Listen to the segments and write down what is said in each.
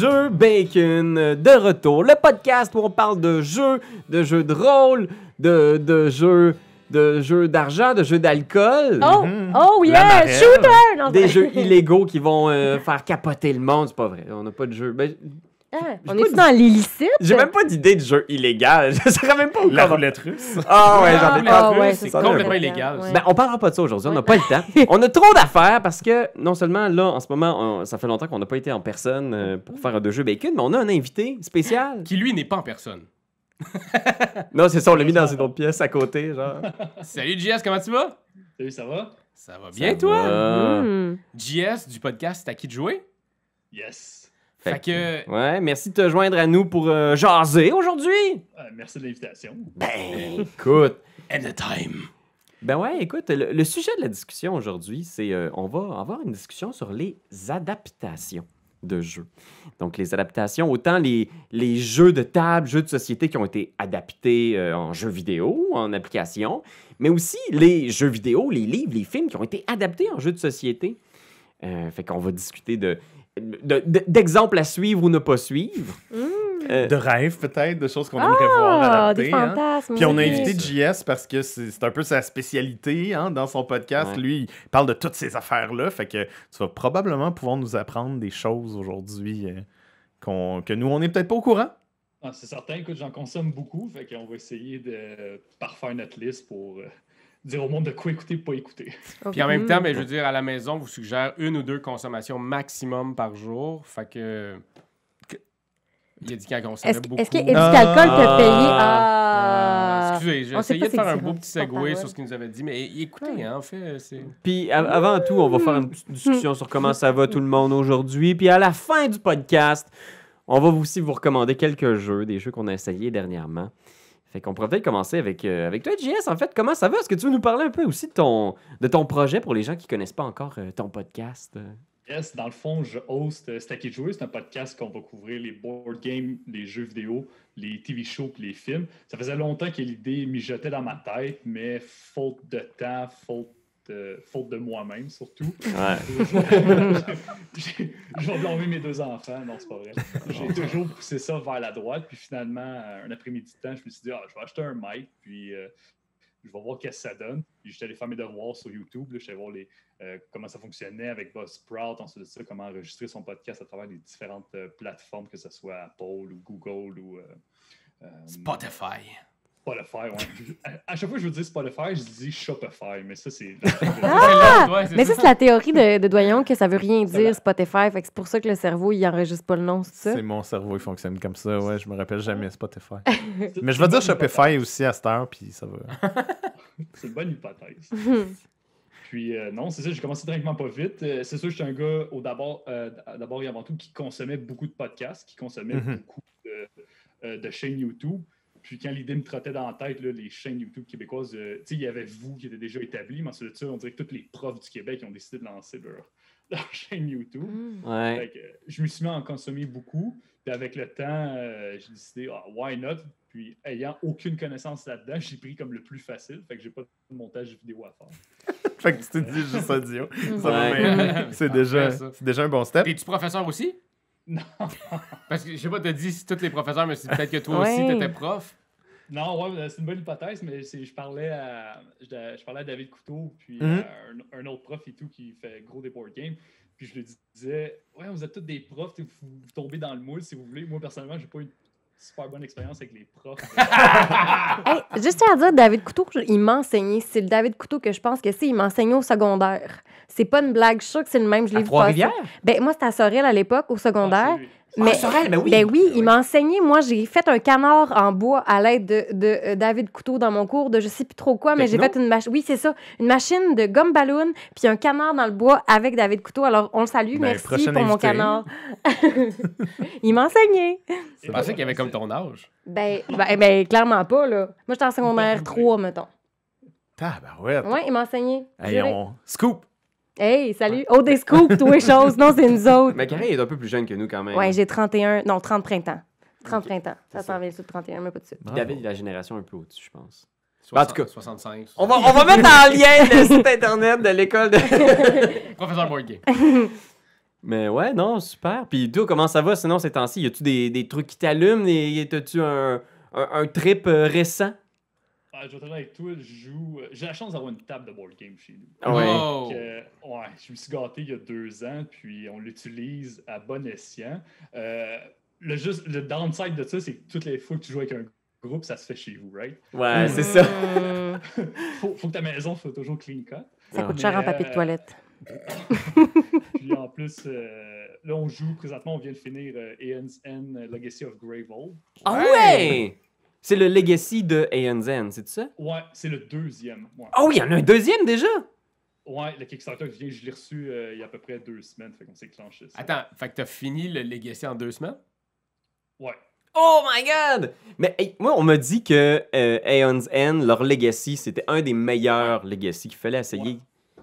jeux bacon de retour. Le podcast où on parle de jeux, de jeux de rôle, de, de jeux de jeux d'argent, de jeux d'alcool. Oh, Mhm. oh yeah, shooter! Non, Des jeux illégaux qui vont euh, faire capoter le monde, c'est pas vrai. On n'a pas de jeu. Ben, Ah, j'ai on est dans l'illicite? j'ai même pas d'idée de jeu illégal. Je sais même pas où La comment- roulette russe. Ah ouais, j'en ai Ah, pas. ouais, c'est complètement illégal. ouais. Ben, on parlera pas de ça aujourd'hui, on n'a pas le temps. On a trop d'affaires parce que non seulement là, en ce moment, on- ça fait longtemps qu'on n'a pas été en personne euh, pour faire un deux jeux bacon, mais on a un invité spécial. Qui lui n'est pas en personne. Non, c'est ça, on l'a mis dans une autre pièce à côté, genre. Salut JS, comment tu vas? Salut, ça va? Ça va bien Ça toi? va. Hmm. JS du podcast C'est à qui de jouer? Yes. Fait Fait que. Ouais, merci de te joindre à nous pour euh, jaser aujourd'hui. Euh, merci de l'invitation. Ben, écoute. Time. Ben ouais, écoute, le, le sujet de la discussion aujourd'hui, c'est euh, on va avoir une discussion sur les adaptations de jeux. Donc les adaptations, autant les, les jeux de table, jeux de société qui ont été adaptés euh, en jeux vidéo, en application, mais aussi les jeux vidéo, les livres, les films qui ont été adaptés en jeux de société. Euh, fait qu'on va discuter de de- de- d'exemples à suivre ou ne pas suivre. Euh, De rêves, peut-être, de choses qu'on aimerait voir Ah, adaptées. des hein. Puis on a invité JS parce que c'est un peu sa spécialité hein, dans son podcast. Ouais. Lui, il parle de toutes ces affaires-là. Fait que tu vas probablement pouvoir nous apprendre des choses aujourd'hui euh, qu'on- que nous, on n'est peut-être pas au courant. Ah, c'est certain, écoute, j'en consomme beaucoup, fait qu'on va essayer de parfaire notre liste pour euh, dire au monde de quoi écouter, pas écouter. Puis en même Hmm. temps, ben, je veux dire, à la maison, vous suggère une ou deux consommations maximum par jour. Fait que. Il a dit qu'il en consommait Est-ce beaucoup. est-ce que Éducalcool t'a payé? Ah, Ah! excusez, j'ai essayé de faire un beau petit segway Ouais. sur ce qu'il nous avait dit, mais écoutez, hein, en fait, c'est. Puis a- avant tout, on va faire une petite discussion sur comment ça va tout le monde aujourd'hui. Puis à la fin du podcast, on va aussi vous recommander quelques jeux, des jeux qu'on a essayés dernièrement. Fait qu'on pourrait peut-être commencer avec, euh, avec toi, JS. En fait, comment ça va? Est-ce que tu veux nous parler un peu aussi de ton, de ton projet pour les gens qui connaissent pas encore euh, ton podcast? Yes, dans le fond, je host euh, Stack It Jouer. C'est un podcast qu'on va couvrir les board games, les jeux vidéo, les TV shows et les films. Ça faisait longtemps que l'idée mijotait dans ma tête, mais faute de temps, faute de, faute de moi-même surtout. J'ai- je vais blâmer mes deux enfants. Non, c'est pas vrai. J'ai toujours poussé ça vers la droite. Puis finalement, euh, un après-midi de temps, je me suis dit, ah, je vais acheter un mic. Puis euh, je vais voir qu'est-ce que ça donne. Puis j'étais allé faire mes devoirs sur YouTube. là. J'étais voir les, euh, comment ça fonctionnait avec Buzzsprout. Ensuite de ça, comment enregistrer son podcast à travers les différentes euh, plateformes, que ce soit Apple ou Google ou. euh, euh, Spotify. Spotify, ouais. à, à chaque fois que je veux dire Spotify, je dis Shopify, mais ça, c'est. Ah! Ouais, c'est Mais ça. c'est la théorie de, de Doyon que ça veut rien dire. Spotify. Fait que c'est pour ça que le cerveau, il enregistre pas le nom, c'est ça? C'est mon cerveau, il fonctionne comme ça. Ouais, je me rappelle jamais Spotify. Mais je vais dire Shopify aussi à cette heure, puis ça va. C'est une bonne hypothèse. Puis euh, non, c'est ça, j'ai commencé tranquillement pas vite. Euh, c'est sûr, j'étais un gars au d'abord, euh, d'abord et avant tout qui consommait beaucoup de podcasts, qui consommait Mhm. beaucoup de, euh, de chaînes YouTube. Puis quand l'idée me trottait dans la tête, là, les chaînes YouTube québécoises, euh, tu sais, il y avait vous qui était déjà établi, mais ensuite de ça, on dirait que tous les profs du Québec ont décidé de lancer leur, leur chaîne YouTube. Ouais. Fait que, euh, je me suis mis à en consommer beaucoup. Puis avec le temps, euh, j'ai décidé, ah, why not? Puis ayant aucune connaissance là-dedans, j'ai pris comme le plus facile. Fait que j'ai pas de montage vidéo à faire. fait que tu t'es dit juste audio. Ouais. C'est déjà, déjà un bon step. T'es-tu professeur aussi? Non. Parce que je sais pas, t'as dit si tous les professeurs, mais c'est peut-être que toi Ouais. aussi, t'étais prof. Non, ouais, c'est une bonne hypothèse, mais c'est- je parlais à je, je parlais à David Couteau, puis Mhm. à un, un autre prof et tout qui fait gros des board games. Puis je lui disais, ouais, vous êtes tous des profs, vous, vous tombez dans le moule si vous voulez. Moi, personnellement, j'ai pas eu une super bonne expérience avec les profs. Hey, juste à dire, David Couteau, il m'a enseigné. C'est le David Couteau que je pense que c'est. Il m'a enseigné au secondaire. C'est pas une blague, je suis sûre que c'est le même. Je l'ai vu passer. Trois-Rivières? Ben, moi, c'était à Sorel à l'époque, au secondaire. Ah. Mais, Ah, Sorel, ben oui. Ben oui, il m'a enseigné. Moi, j'ai fait un canard en bois à l'aide de, de, euh, David Couteau dans mon cours de je sais plus trop quoi, mais j'ai fait une machine. Oui, c'est ça. Une machine de gomme ballon, puis un canard dans le bois avec David Couteau. Alors, on le salue. Ben, Merci pour mon canard. il m'a enseigné. Je pensais qu'il avait comme ton âge. Ben, ben, ben, clairement pas, là. Moi, j'étais en secondaire 3, mettons. Tabarouette. Ouais, il m'a enseigné. Hey, on... Scoop! Hey, salut. Oh, des scoops, tous les choses. Non, c'est nous autres. Mais Carré est un peu plus jeune que nous quand même. Ouais, j'ai 31. Non, 30 printemps. 30 printemps. Ça s'en vient sur le 31, mais pas de suite. Puis David, il a la génération un peu au-dessus, je pense. Soixante- En tout cas, 65. On va, on va mettre en lien le site internet de l'école de. Professeur game. Mais ouais, non, super. Puis toi, comment ça va sinon ces temps-ci? Y a-tu des, des trucs qui t'allument? Et T'as-tu un, un, un trip euh, récent? Ah, je vais avec toi, je joue. euh, J'ai la chance d'avoir une table de board game chez nous. Ah ouais. Oh. Donc, euh, ouais, je me suis gâté il y a deux ans, puis on l'utilise à bon escient. Euh, le, juste, le downside de ça, c'est que toutes les fois que tu joues avec un groupe, ça se fait chez vous, right? Ouais, c'est ça. Hmm, Faut, faut que ta maison soit toujours clean cut. ça coûte cher en papier de toilette. Puis en plus, euh, là, on joue présentement, on vient de finir euh, euh, Legacy of Greyvold. Ah ouais! C'est le legacy de ANZ, c'est ça? Ouais, c'est le deuxième. Ouais. Oh, il y en a un deuxième déjà? Ouais, le Kickstarter vient, je l'ai reçu euh, il y a à peu près deux semaines, fait qu'on s'est clenché ça. Attends, fait que t'as fini le Legacy en deux semaines? Ouais. Oh my god! Mais hey, moi, on m'a dit que euh, Aeon's End, leur legacy, c'était un des meilleurs legacy qu'il fallait essayer.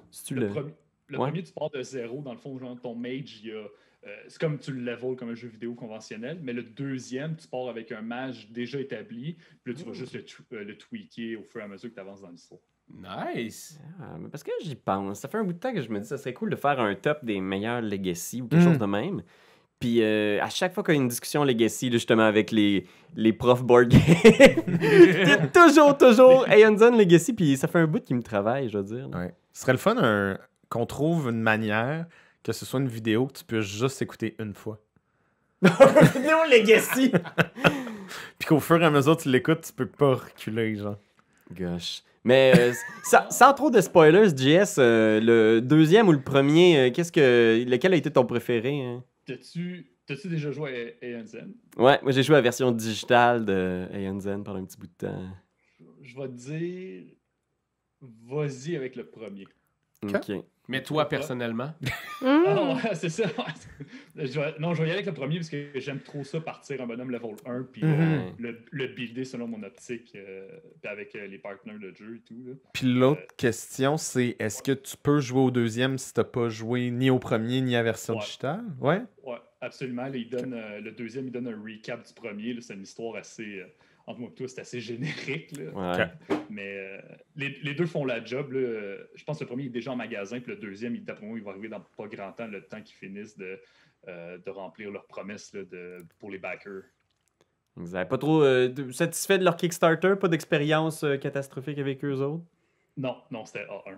C'est-tu Le, le. premier, le Ouais. premier, tu pars de zéro. Dans le fond, genre, ton mage, il y a. euh, c'est comme tu le level comme un jeu vidéo conventionnel, mais le deuxième, tu pars avec un mage déjà établi, puis là, tu vas juste le, tw- euh, le tweaker au fur et à mesure que tu avances dans l'histoire. Nice! Ah, parce que j'y pense. Ça fait un bout de temps que je me dis ça serait cool de faire un top des meilleurs legacy ou quelque Mm. chose de même. Puis euh, à chaque fois qu'il y a une discussion legacy, justement avec les, les profs board game, c'est toujours, toujours Aeon's End legacy. Puis ça fait un bout qui me travaille, je veux dire. Ouais. Ce serait le fun un- qu'on trouve une manière que ce soit une vidéo que tu puisses juste écouter une fois. Vidéo legacy! Puis qu'au fur et à mesure que tu l'écoutes, tu peux pas reculer, genre. Gosh. Mais euh, sans, sans trop de spoilers, JS, euh, le deuxième ou le premier, euh, qu'est-ce que lequel a été ton préféré? hein? T'as-tu t'as-tu déjà joué à Aeon's End? Ouais, moi j'ai joué à la version digitale de Aeon's End pendant un petit bout de temps. Je vais te dire. Vas-y avec le premier. Ok. Mais toi, personnellement? Ah ouais, c'est ça. Je vais- non, je vais y aller avec le premier parce que j'aime trop ça partir un bonhomme level 1 puis euh, Mhm. le, le builder selon mon optique euh, puis avec euh, les partenaires de jeu et tout. Là. Puis l'autre question, c'est est-ce que tu peux jouer au deuxième si t'as pas joué ni au premier ni à la version Ouais. digitale? Ouais? Ouais, absolument. Là, il donne, euh, le deuxième, il donne un recap du premier. C'est une histoire assez. entre moi et toi, c'est assez générique. Là. Ouais. Mais euh, les, les deux font la job. là. Je pense que le premier est déjà en magasin, puis le deuxième, il- d'après moi, il va arriver dans pas grand temps, le temps qu'ils finissent de, euh, de remplir leurs promesses là, de, pour les backers. Exact. Pas trop euh, satisfait de leur Kickstarter, pas d'expérience euh, catastrophique avec eux autres? Non, non, c'était A1.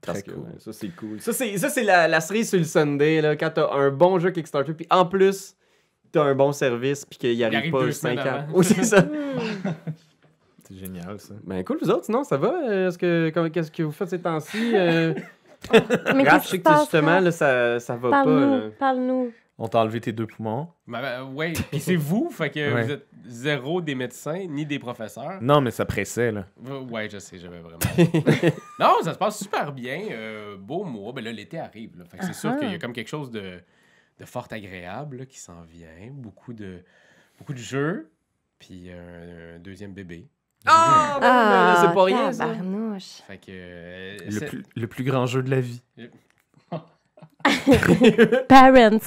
Parce Très cool. ouais, ça c'est cool. Ça c'est ça c'est la, la cerise sur le Sunday là, quand t'as un bon jeu Kickstarter puis en plus t'as un bon service puis qu'il arrive, arrive pas deux 5 semaines ans. Oui, c'est ça. C'est génial, ça. Ben cool vous autres, sinon ça va? Euh, Est-ce que comment- qu'est-ce que vous faites ces temps-ci? Euh... Mais Raph, je sais que justement là ça, ça va pas. Parle-nous, là. parle-nous. On t'a enlevé tes deux poumons. Ben, ben, ouais, puis c'est vous, fait que Ouais. vous êtes zéro des médecins ni des professeurs. Non, mais ça pressait, là. Euh, Ouais, je sais, j'avais vraiment. non, ça se passe super bien. euh, beau mois. Ben là, l'été arrive. là. Fait que c'est sûr Ah-ha. qu'il y a comme quelque chose de, de fort agréable là, qui s'en vient. Beaucoup de, beaucoup de jeux. Puis un, un deuxième bébé. Ah, ben, là, c'est pas rien ça. Fait que. euh, Le plus, le plus grand jeu de la vie. Parents,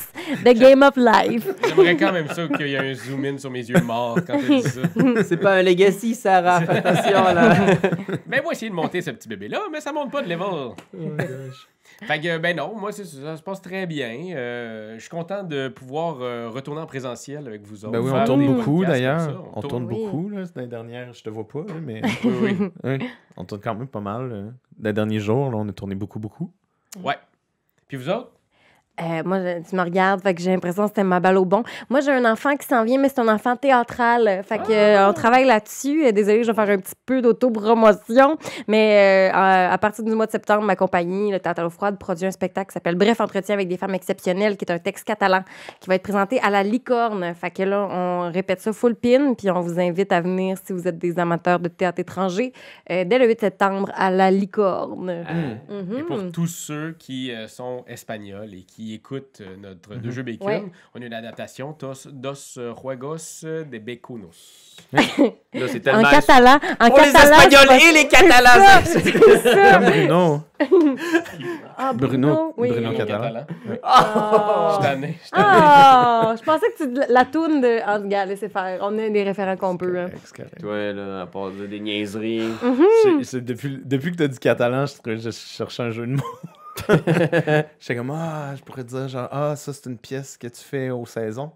the game of life. J'aimerais quand même ça qu'il y ait un zoom in sur mes yeux morts quand tu dis ça. C'est pas un legacy Sarah, fais attention là. Mais moi, essayer de monter ce petit bébé-là, mais ça monte pas de level. Fait que, ben non, moi, ça se passe très bien. Euh, je suis content de pouvoir euh, retourner en présentiel avec vous autres. Ben oui, on tourne beaucoup d'ailleurs. On tourne Oui. beaucoup, là. L'année dernière, je te vois pas, là, mais. Oui, oui. Ouais. On tourne quand même pas mal. Les derniers jours, là, on a tourné beaucoup, beaucoup. Ouais. Puis vous autres? Euh, moi, je- tu me regardes, fait que j'ai l'impression que c'était ma balle au bon. Moi, j'ai un enfant qui s'en vient, mais c'est un enfant théâtral. Fait que, euh, on travaille là-dessus. Euh, Désolée, je vais faire un petit peu d'autopromotion. Mais euh, à, à partir du mois de septembre, ma compagnie, le Théâtre au Froid, produit un spectacle qui s'appelle Bref, entretien avec des femmes exceptionnelles, qui est un texte catalan qui va être présenté à la licorne. Fait que là, on répète ça full pin, puis on vous invite à venir si vous êtes des amateurs de théâtre étranger dès le 8 septembre à la licorne. Et Mhm. pour tous ceux qui sont espagnols et qui écoutent euh, notre deux jeux Bacon, Ouais. on a une adaptation dos, dos Juegos de Becunos. Là c'est En tellement catalan, en pour les catalan, Espagnols c'est et les Catalans. Comme Bruno. Ah, Bruno- oui. Bruno En catalan. Je Ah, suis tanné, je tanné. Ah, je pensais que tu la toune de. Ah, regarde, laissez faire. On a des référents qu'on peut. hein. C'est. Toi là, à part des niaiseries. Mhm. C'est- c'est depuis, depuis que tu as dit catalan, je, trouvais- je cherchais un jeu de mots. J'étais comme, ah, je pourrais te dire, genre, ah, ça, c'est une pièce que tu fais aux saisons.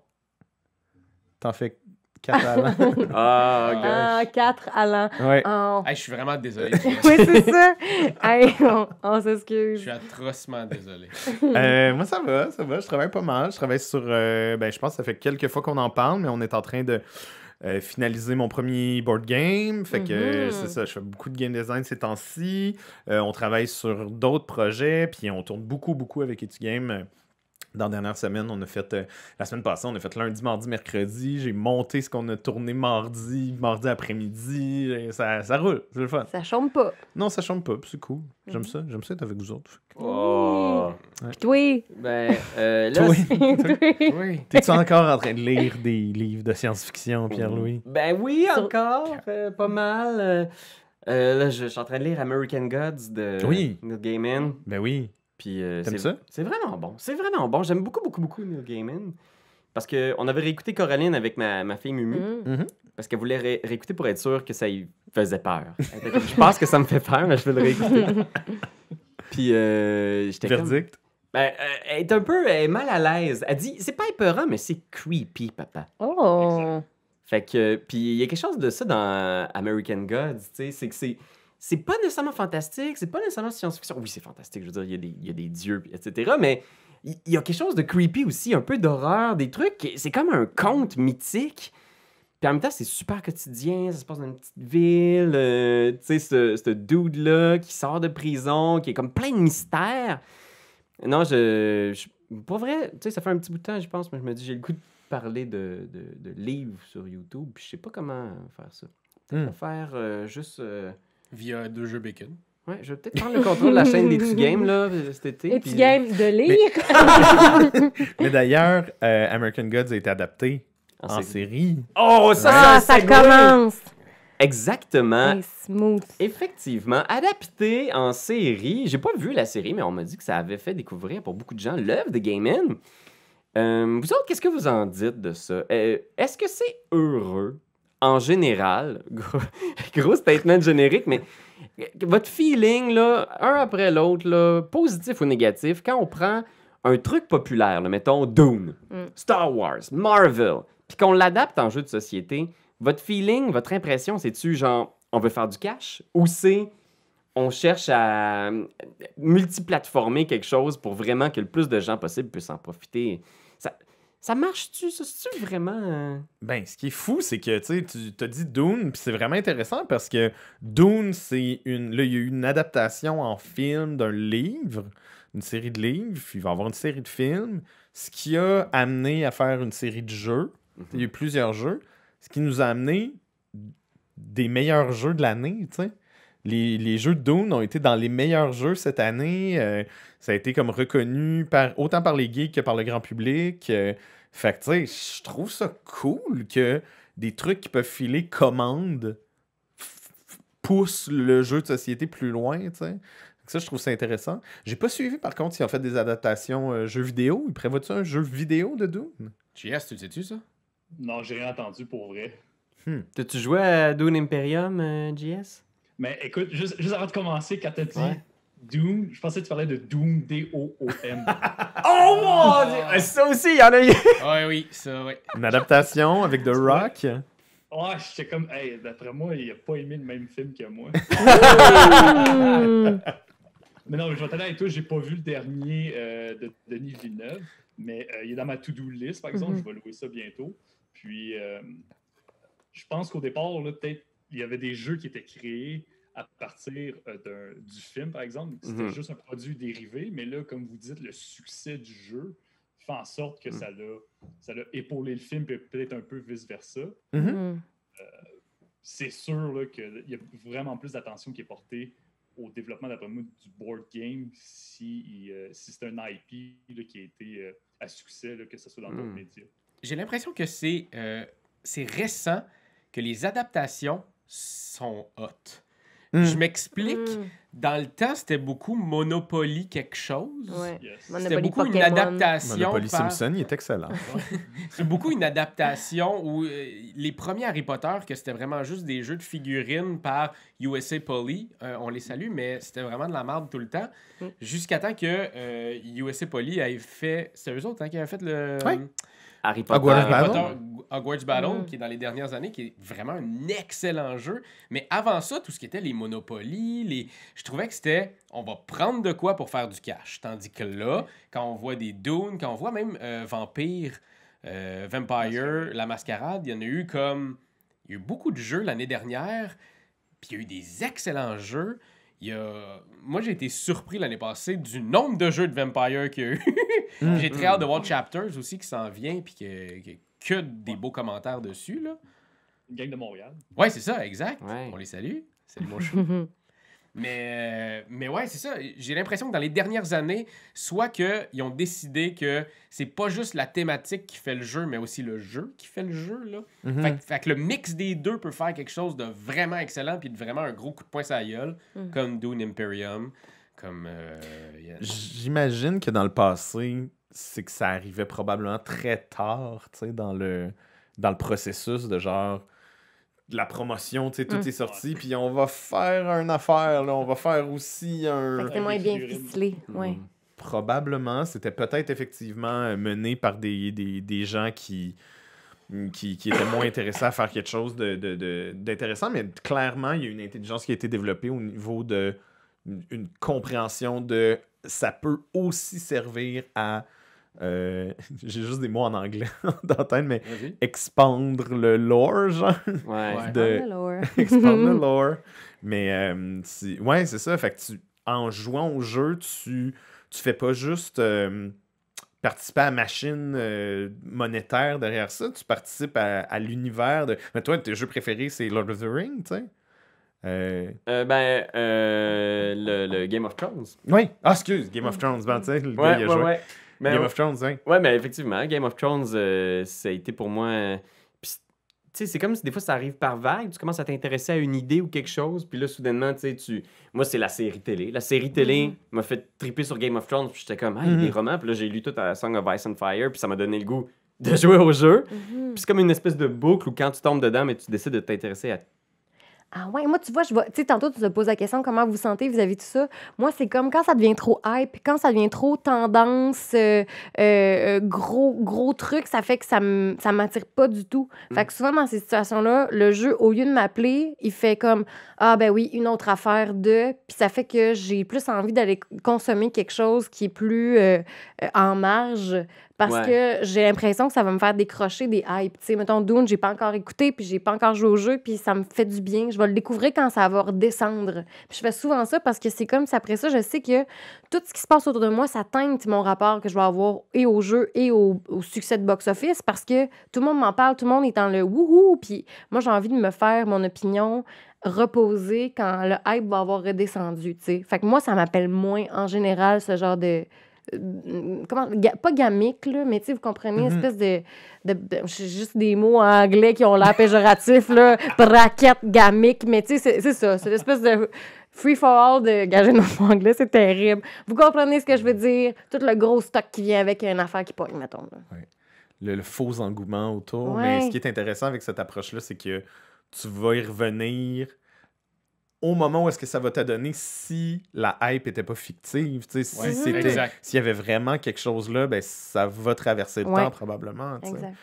T'en fais quatre à l'an. Ah, ok. Ah, quatre Alain. ouais. Oh. Hey, je suis vraiment désolé. oui, c'est ça. Hey, on, on Je s'excuse. suis atrocement désolé. Euh, moi, ça va, ça va. Je travaille pas mal. Je travaille sur. euh, ben, je pense que ça fait quelques fois qu'on en parle, mais on est en train de euh, finaliser mon premier board game. Fait que euh, Mhm. c'est ça. Je fais beaucoup de game design ces temps-ci. Euh, on travaille sur d'autres projets, puis on tourne beaucoup, beaucoup avec Etugame. Dans la dernière semaine, on a fait. euh, la semaine passée, on a fait lundi, mardi, mercredi. J'ai monté ce qu'on a tourné mardi, mardi après-midi. Ça, ça roule, c'est le fun. Ça chôme pas. Non, ça chante pas, c'est cool. J'aime Mhm. ça. J'aime ça être avec vous autres. Oh. Puis toi, Ben, euh, là, Toi, toi. Oui. t'es-tu encore en train de lire des livres de science-fiction, Pierre-Louis? Ben oui, encore, euh, pas mal. euh, là, je, je suis en train de lire American Gods de Oui. Neil Gaiman. Ben oui. Puis, euh, c'est- ça? C'est vraiment bon. C'est vraiment bon. J'aime beaucoup, beaucoup, beaucoup Neil Gaiman. Parce qu'on avait réécouté Coraline avec ma, ma fille Mumu. Mm. Mhm. Parce qu'elle voulait ré- réécouter pour être sûre que ça lui faisait peur. Comme, je pense que ça me fait peur, mais je vais le réécouter. Puis euh, j'étais comme... Verdict? Ben, euh, elle est un peu elle est mal à l'aise. Elle dit, c'est pas épeurant, mais c'est creepy, papa. Oh. Fait que, puis il y a quelque chose de ça dans American Gods, tu sais, c'est que c'est. C'est pas nécessairement fantastique, c'est pas nécessairement science-fiction. Oui, c'est fantastique, je veux dire, il y a des, il y a des dieux, etc. Mais il y a quelque chose de creepy aussi, un peu d'horreur, des trucs. C'est comme un conte mythique. Puis en même temps, c'est super quotidien, ça se passe dans une petite ville. euh, tu sais, ce, ce dude-là qui sort de prison, qui est comme plein de mystères. Non, je. je pour vrai, tu sais, ça fait un petit bout de temps, je pense, mais je me dis, j'ai le goût de parler de, de, de livres sur YouTube, puis je sais pas comment faire ça. Peut-être Hmm. faire euh, juste. euh, Via deux jeux bacon. Ouais, je vais peut-être prendre le contrôle de la chaîne des petits games là, cet été. Et puis- tu gagnes de lire. Mais d'ailleurs, euh, American Gods a été adapté en en série. série. Oh, ça, Ah, ça commence. Exactement. Effectivement, adapté en série. J'ai pas vu la série, mais on m'a dit que ça avait fait découvrir pour beaucoup de gens l'œuvre de Gaiman. Euh, vous autres, qu'est-ce que vous en dites de ça? Euh, Est-ce que c'est heureux, en général? Gros, gros statement générique, mais votre feeling, là, un après l'autre, positif ou négatif, quand on prend un truc populaire, là, mettons Dune, Mm. Star Wars, Marvel, puis qu'on l'adapte en jeu de société, votre feeling, votre impression, c'est-tu genre on veut faire du cash ou c'est on cherche à euh, multiplatformer quelque chose pour vraiment que le plus de gens possible puissent en profiter? Ça, marche-tu? Ça, c'est-tu vraiment. euh, Ben, ce qui est fou, c'est que tu sais, tu t'as dit Dune, puis c'est vraiment intéressant parce que Dune, c'est une. Là, il y a eu une adaptation en film d'un livre, une série de livres, puis il va y avoir une série de films, ce qui a amené à faire une série de jeux. Il y a eu plusieurs jeux, ce qui nous a amené des meilleurs jeux de l'année, tu sais. Les, les jeux de Dune ont été dans les meilleurs jeux cette année. euh, ça a été comme reconnu par, autant par les geeks que par le grand public. euh, fait que, tu sais, je trouve ça cool que des trucs qui peuvent filer commande poussent le jeu de société plus loin, tu sais. Ça, je trouve ça intéressant. J'ai pas suivi, par contre, s'ils ont fait des adaptations euh, jeux vidéo. Ils prévoient-tu un jeu vidéo de Dune? JS, tu le sais-tu, ça? Non, j'ai rien entendu pour vrai. T'as-tu joué à Dune Imperium, euh, JS? Mais écoute, juste, juste avant de commencer, quand t'as dit Ouais. Doom, je pensais que tu parlais de Doom, D-O-O-M. Oh mon dieu! Ça aussi, il y en a eu! Ouais, oui, ça, oui. Une adaptation avec The Rock? oh, j'étais comme, hey, d'après moi, il a pas aimé le même film que moi. Mais non, je vais t'aller avec toi, j'ai pas vu le dernier euh, de Denis Villeneuve, mais euh, il est dans ma to-do list, par exemple, Mhm. je vais louer ça bientôt. Puis, euh, je pense qu'au départ, là, peut-être, il y avait des jeux qui étaient créés à partir euh, d'un- du film, par exemple. C'était Mhm. juste un produit dérivé, mais là, comme vous dites, le succès du jeu fait en sorte que Mhm. ça l'a ça l'a épaulé le film, puis peut-être un peu vice-versa. Mm. C'est sûr là, qu'il y a vraiment plus d'attention qui est portée au développement, d'après moi, du board game si, euh, si c'est un IP là, qui a été euh, à succès, là, que ce soit dans d'autres Mm. médias. J'ai l'impression que c'est euh, c'est récent que les adaptations sont hot. Hmm. Je m'explique. Mm. Dans le temps, c'était beaucoup Monopoly quelque chose. Ouais. Yes. C'était Monopoly beaucoup une adaptation. Monopoly par- Simpson, il est excellent. C'est beaucoup une adaptation où euh, les premiers Harry Potter, que c'était vraiment juste des jeux de figurines par USA Poly, euh, on les salue, mais c'était vraiment de la merde tout le temps. Mm. Jusqu'à temps que euh, USA Poly ait fait. C'est eux autres hein, qui avaient fait le. Ouais. Harry Potter. Hogwarts Harry Battle. Potter Hogwarts Battle, Mm. qui est dans les dernières années, qui est vraiment un excellent jeu. Mais avant ça, tout ce qui était les Monopoly, les... je trouvais que c'était on va prendre de quoi pour faire du cash. Tandis que là, quand on voit des Dune, quand on voit même euh, Vampire, euh, Vampire, La Mascarade, il y en a eu comme. Il y a eu beaucoup de jeux l'année dernière, puis il y a eu des excellents jeux. Il y a... Moi, j'ai été surpris l'année passée du nombre de jeux de Vampire qu'il y a eu. Mm. J'ai très hâte de voir Chapters aussi qui s'en vient, puis que, que, que des beaux commentaires dessus. Là. Une gang de Montréal. Ouais, c'est ça, exact. Ouais. On les salue. C'est le bon chou. Mais, euh, mais ouais, c'est ça. J'ai l'impression que dans les dernières années, soit qu'ils ont décidé que c'est pas juste la thématique qui fait le jeu, mais aussi le jeu qui fait le jeu. Là. Mhm. Fait, que- fait que le mix des deux peut faire quelque chose de vraiment excellent puis de vraiment un gros coup de poing sur la gueule, Mm. comme Dune Imperium, comme... euh, J'imagine que dans le passé, c'est que ça arrivait probablement très tard, tu sais, dans le, dans le processus de genre de la promotion, tu sais, tout Mm. est sorti, puis on va faire une affaire, là, on va faire aussi Fait un... que c'est moins bien ficelé. Ouais. Mm. Probablement, c'était peut-être effectivement euh, mené par des, des, des gens qui, qui, qui étaient moins intéressés à faire quelque chose de- de- de- d'intéressant, mais clairement, il y a une intelligence qui a été développée au niveau de une, une compréhension de ça peut aussi servir à euh, j'ai juste des mots en anglais dans la tête, mais expandre le lore, genre. Ouais. De, Alors. expandre le lore. Mais euh, c'est- ouais, c'est ça. Fait que tu, en jouant au jeu, tu, tu fais pas juste euh, participer à la machine euh, monétaire derrière ça, tu participes à, à l'univers de. Mais toi, tes jeux préférés, c'est Lord of the Rings, tu sais? Euh, Euh, ben, euh, le, le Game of Thrones. Oui. Ah, excuse, Game of Thrones. Ben, tu sais, le gars, Ouais, il a ouais, joué. ouais. Game of Thrones, oui. Ouais, mais effectivement, Game of Thrones, euh, ça a été pour moi. euh, puis, tu sais, c'est comme si des fois ça arrive par vague. Tu commences à t'intéresser à une idée ou quelque chose, puis là, soudainement, tu sais, tu. Moi, c'est la série télé. La série télé Mhm. m'a fait triper sur Game of Thrones, puis j'étais comme, ah, il y a des Mhm. romans, puis là, j'ai lu tout à Song of Ice and Fire, puis ça m'a donné le goût de jouer au jeu. Mhm. Puis c'est comme une espèce de boucle où quand tu tombes dedans, mais tu décides de t'intéresser à. Ah ouais, moi, tu vois, je vois, tu sais, tantôt, tu te poses la question comment vous vous sentez vis-à-vis de tout ça. Moi, c'est comme quand ça devient trop hype, quand ça devient trop tendance, euh, euh, euh, gros, gros truc, ça fait que ça ça m'attire pas du tout. Fait que souvent, dans ces situations-là, le jeu, au lieu de m'appeler, il fait comme Ah, ben oui, une autre affaire de. Puis ça fait que j'ai plus envie d'aller consommer quelque chose qui est plus euh, en marge parce Ouais. que j'ai l'impression que ça va me faire décrocher des hypes. Tu sais, mettons, Dune, j'ai pas encore écouté, puis j'ai pas encore joué au jeu, puis ça me fait du bien. Je vais le découvrir quand ça va redescendre. Puis je fais souvent ça parce que c'est comme si après ça, je sais que tout ce qui se passe autour de moi, ça teinte mon rapport que je vais avoir et au jeu et au, au succès de box-office parce que tout le monde m'en parle, tout le monde est dans le wouhou, puis moi, j'ai envie de me faire mon opinion reposer quand le hype va avoir redescendu, tu sais. Fait que moi, ça m'appelle moins en général ce genre de comment ga- pas gamique là mais vous comprenez Mhm. espèce de, de, juste des mots en anglais qui ont l'air péjoratifs là braquette gamique mais tu sais c'est- c'est ça c'est l'espèce de free for all de gager mon anglais c'est terrible vous comprenez ce que je veux dire? Tout le gros stock qui vient avec une affaire qui pogne mettons là. le, le faux engouement autour. Ouais. Mais ce qui est intéressant avec cette approche-là, c'est que tu vas y revenir au moment où est-ce que ça va te donner si la hype était pas fictive. Tu sais, si Ouais, c'était- s'il y avait vraiment quelque chose là, ben, ça va traverser le Ouais. temps probablement. tu sais. exact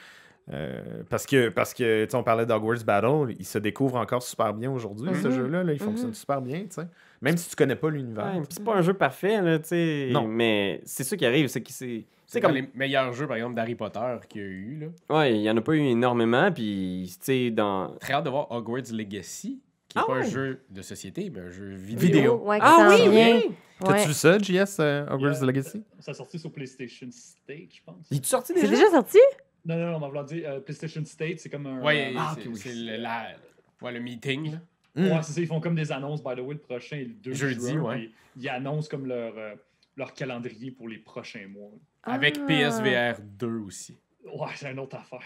Euh, parce que, parce que tu sais, on parlait d'Hogwarts Battle, il se découvre encore super bien aujourd'hui, ce Mhm. jeu-là. là, il fonctionne Mhm. super bien. tu sais. Même si tu connais pas l'univers. Ouais, c'est pas un jeu parfait, là, tu sais. Non. Mais c'est ça qui arrive, c'est que c'est. C'est C'est comme comme. les meilleurs jeux, par exemple, d'Harry Potter qu'il y a eu. Là. Ouais, il y en a pas eu énormément, puis, tu sais, dans. Très hâte de voir Hogwarts Legacy, qui n'est Ah pas un jeu de société, mais un jeu vidéo. Vidéo. ouais, qui Ah oui, oui! T'as-tu Ouais. vu ça, JS, euh, Hogwarts Yeah. Legacy? Ça a sorti sur PlayStation State, je pense. Il est sorti c'est déjà? déjà sorti? Non, non, non, on m'a vouloir dire euh, PlayStation State, c'est comme un. Ouais, euh, Ah, c'est ok, oui. c'est le, la- ouais, le meeting. là. Mm. Ouais, c'est ça, ils font comme des annonces, by the way, le prochain le 2 Jeudi, juin, ouais. Ils annoncent comme leur, euh, leur calendrier pour les prochains mois. Avec Ah. PSVR 2 aussi. Ouais, c'est une autre affaire.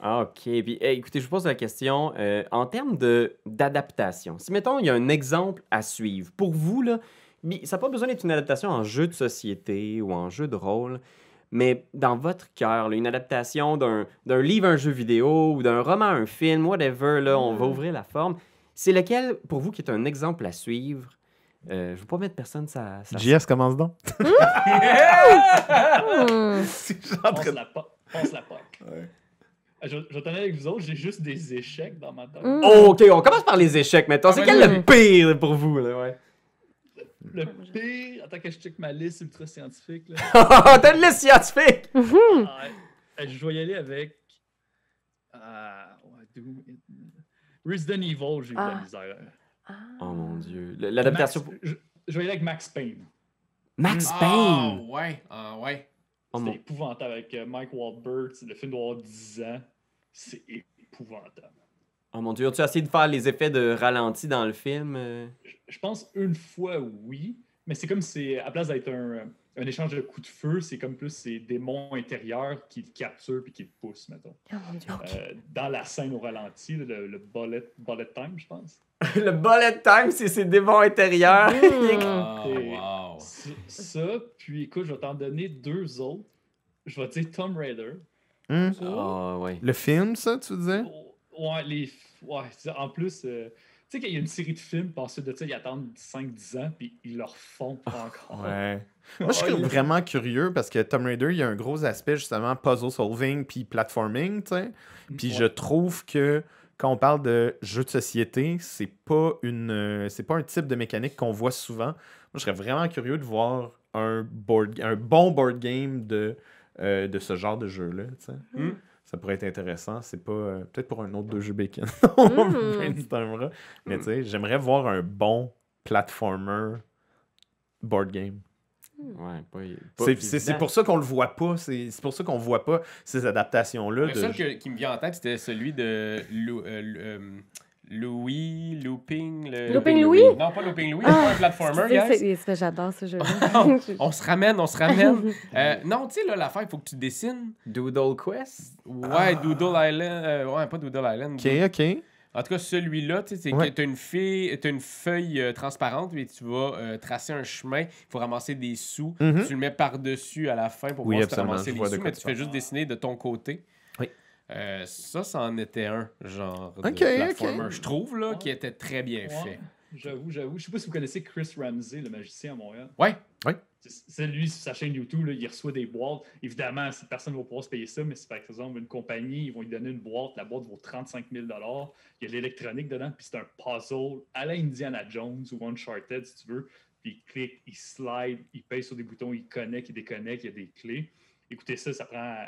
Ah, OK. Puis, écoutez, je vous pose la question. euh, en termes de- d'adaptation, si, mettons, il y a un exemple à suivre, pour vous, là, ça n'a pas besoin d'être une adaptation en jeu de société ou en jeu de rôle, mais dans votre cœur, là, une adaptation d'un d'un livre, un jeu vidéo ou d'un roman, un film, whatever, là, on va Mm. ouvrir la forme. C'est lequel, pour vous, qui est un exemple à suivre? Euh, je ne veux pas mettre personne ça, ça JS, commence donc. Hmm. Genre Passe très- la, po- passe la POC. Ouais. Je, je vais t'en aller avec vous autres, j'ai juste des échecs dans ma tête. Hmm. Oh, OK, on commence par les échecs, mettons. C'est Ah, quel le pire pour vous, là, ouais? Le pire, attends que je check ma liste ultra scientifique. Là. T'as une liste scientifique! Ah, euh, je vais y aller avec. Ah. Resident Evil, j'ai eu de la Ah. misère. Oh mon dieu. L'adaptation. Max- je, je vais y aller avec Max Payne. Max Ah, Payne! ouais, ah, ouais. C'était mon... épouvantable avec euh, Mike Wahlberg. Le film doit avoir 10 ans. C'est épouvantable. oh mon dieu, as-tu essayé de faire les effets de ralenti dans le film? euh? Je, je pense une fois oui, mais c'est comme si, à place d'être un, un échange de coups de feu, c'est comme plus ces démons intérieurs qui le capturent puis qui le poussent, mettons. Oh. Euh, dans la scène au ralenti, le, le bullet, bullet time, je pense. le bullet time, c'est ses démons intérieurs. Mm. Ah, wow. Ça, puis écoute, je vais t'en donner deux autres. Je vais dire Tomb Raider. Hmm. Ah ouais. Le film, ça, tu disais? Oh, Ouais, les. Ouais, en plus, euh, tu sais qu'il y a une série de films, puis ensuite de ça, ils attendent 5-10 ans, puis ils leur font encore. Ouais. Moi, je suis Oh, vraiment curieux parce que Tomb Raider, il y a un gros aspect justement puzzle solving puis platforming, tu sais. Puis Ouais. je trouve que quand on parle de jeu de société, c'est pas une euh, c'est pas un type de mécanique qu'on voit souvent. Moi, je serais vraiment curieux de voir un board un bon board game de euh, de ce genre de jeu là, tu sais. Mm. Ça pourrait être intéressant, c'est pas euh, peut-être pour un autre de jeu bacon. Mm. Mais tu sais, j'aimerais voir un bon platformer board game. Ouais, pas, pas C'est- C'est c'est pour ça qu'on le voit pas. C'est c'est pour ça qu'on voit pas ces adaptations-là. Le de- seul que- qui me vient en tête, c'était celui de Lou- euh, euh, Louis, Looping. le- Looping Louis? Non, pas Looping Louis, Ah, pas un platformer, C'est- guys. c'est- c'est- J'adore ce jeu-là. On se ramène, on se ramène. Euh, non, tu sais, là, l'affaire, il faut que tu dessines. Doodle Quest? Ouais, Doodle Island. euh, ouais, pas Doodle Island. Ok, ok. En tout cas, celui-là, tu sais, Ouais. tu as une, fille- t'as une feuille euh, transparente et tu vas euh, tracer un chemin. Il faut ramasser des sous. Mhm. Tu le mets par-dessus à la fin pour Oui, voir si tu absolument, ramasser les sous, mais tu tu fais juste dessiner de ton côté. Oui. Euh, ça, ça en était un, genre de Ok, platformer, ok. je trouve, là, qui était très bien Ouais, fait. J'avoue, j'avoue. Je sais pas si vous connaissez Chris Ramsey, le magicien à Montréal. Ouais, C'est- C'est lui, sur sa chaîne YouTube, il reçoit des boîtes. Évidemment, personne ne va pouvoir se payer ça, mais si par exemple une compagnie, ils vont lui donner une boîte, la boîte vaut 35 000 Il y a de l'électronique dedans, puis c'est un puzzle à la Indiana Jones ou Uncharted, si tu veux. Puis il clique, il slide, il paye sur des boutons, il connecte, il déconnecte, il y a des clés. Écoutez ça, ça prend.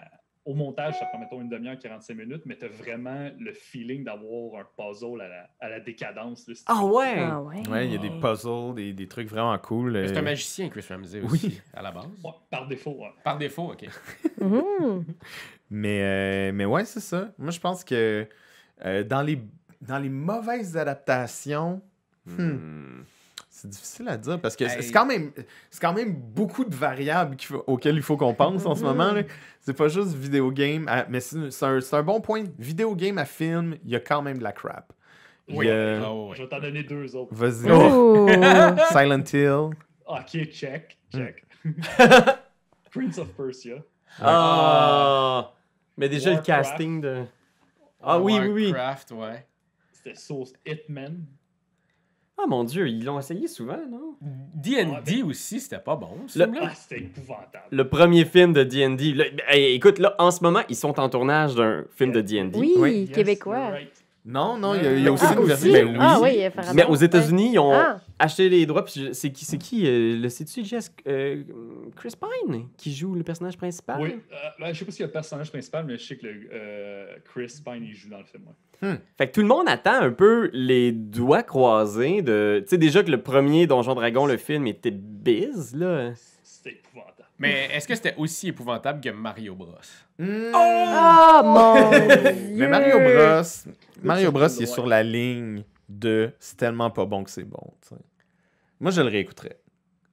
Au montage, ça prend, mettons, une demi-heure, 45 minutes, mais tu as vraiment le feeling d'avoir un puzzle à la, à la décadence. là, Ah ouais! Ah ouais. Ouais, il y a des puzzles, des, des trucs vraiment cool. C'est euh, un magicien, Chris Ramsey Oui. aussi, à la base. Ouais, par défaut, ouais. Par défaut, ok. Mhm. Mais, euh, mais ouais, c'est ça. Moi, je pense que euh, dans, les, dans les mauvaises adaptations, hmm, Hmm. C'est difficile à dire parce que c'est- Hey. c'est quand, même- c'est quand même beaucoup de variables faut- auxquelles il faut qu'on pense en ce moment. là. C'est pas juste vidéo game, à- mais c'est un, c'est un bon point. Vidéo game à film, il y a quand même de la crap. Oui. a- Ah. Je vais t'en donner deux autres. Vas-y. Oh. Silent Hill. Ok, check, check. Prince of Persia. Ah! Mais déjà, le casting de. Ah oui, oui, oui. Warcraft, ouais. C'était Sauce Hitman. Ah mon dieu, ils l'ont essayé souvent, non? D&D aussi, c'était pas bon, Le-. Ah, c'était épouvantable. Le premier film de D&D. là, hey, écoute, là, en ce moment, ils sont en tournage d'un film de D&D. Oui, Oui. Yes, right. Non, non, il y a, il y a aussi Ah, une version. aussi? Ben oui. Ah oui. Mais aux États-Unis, ils ont Ah. Acheté les droits. Puis c'est qui, c'est qui euh, le sais-tu, Jess? Euh, Chris Pine qui joue le personnage principal? Oui, euh, ben, je sais pas s'il y a le personnage principal, mais je sais que le, euh, Chris Pine il joue dans le film. ouais. Fait que tout le monde attend un peu les doigts croisés de. Tu sais, déjà que le premier Donjon Dragon, le film, était biz, là. C'était épouvantable. Mais est-ce que c'était aussi épouvantable que Mario Bros? Hmm. Ah mon Dieu. Mais Mario Bros, Mario Bros, il est sur la ligne de c'est tellement pas bon que c'est bon. tu sais. Moi, je le réécouterais.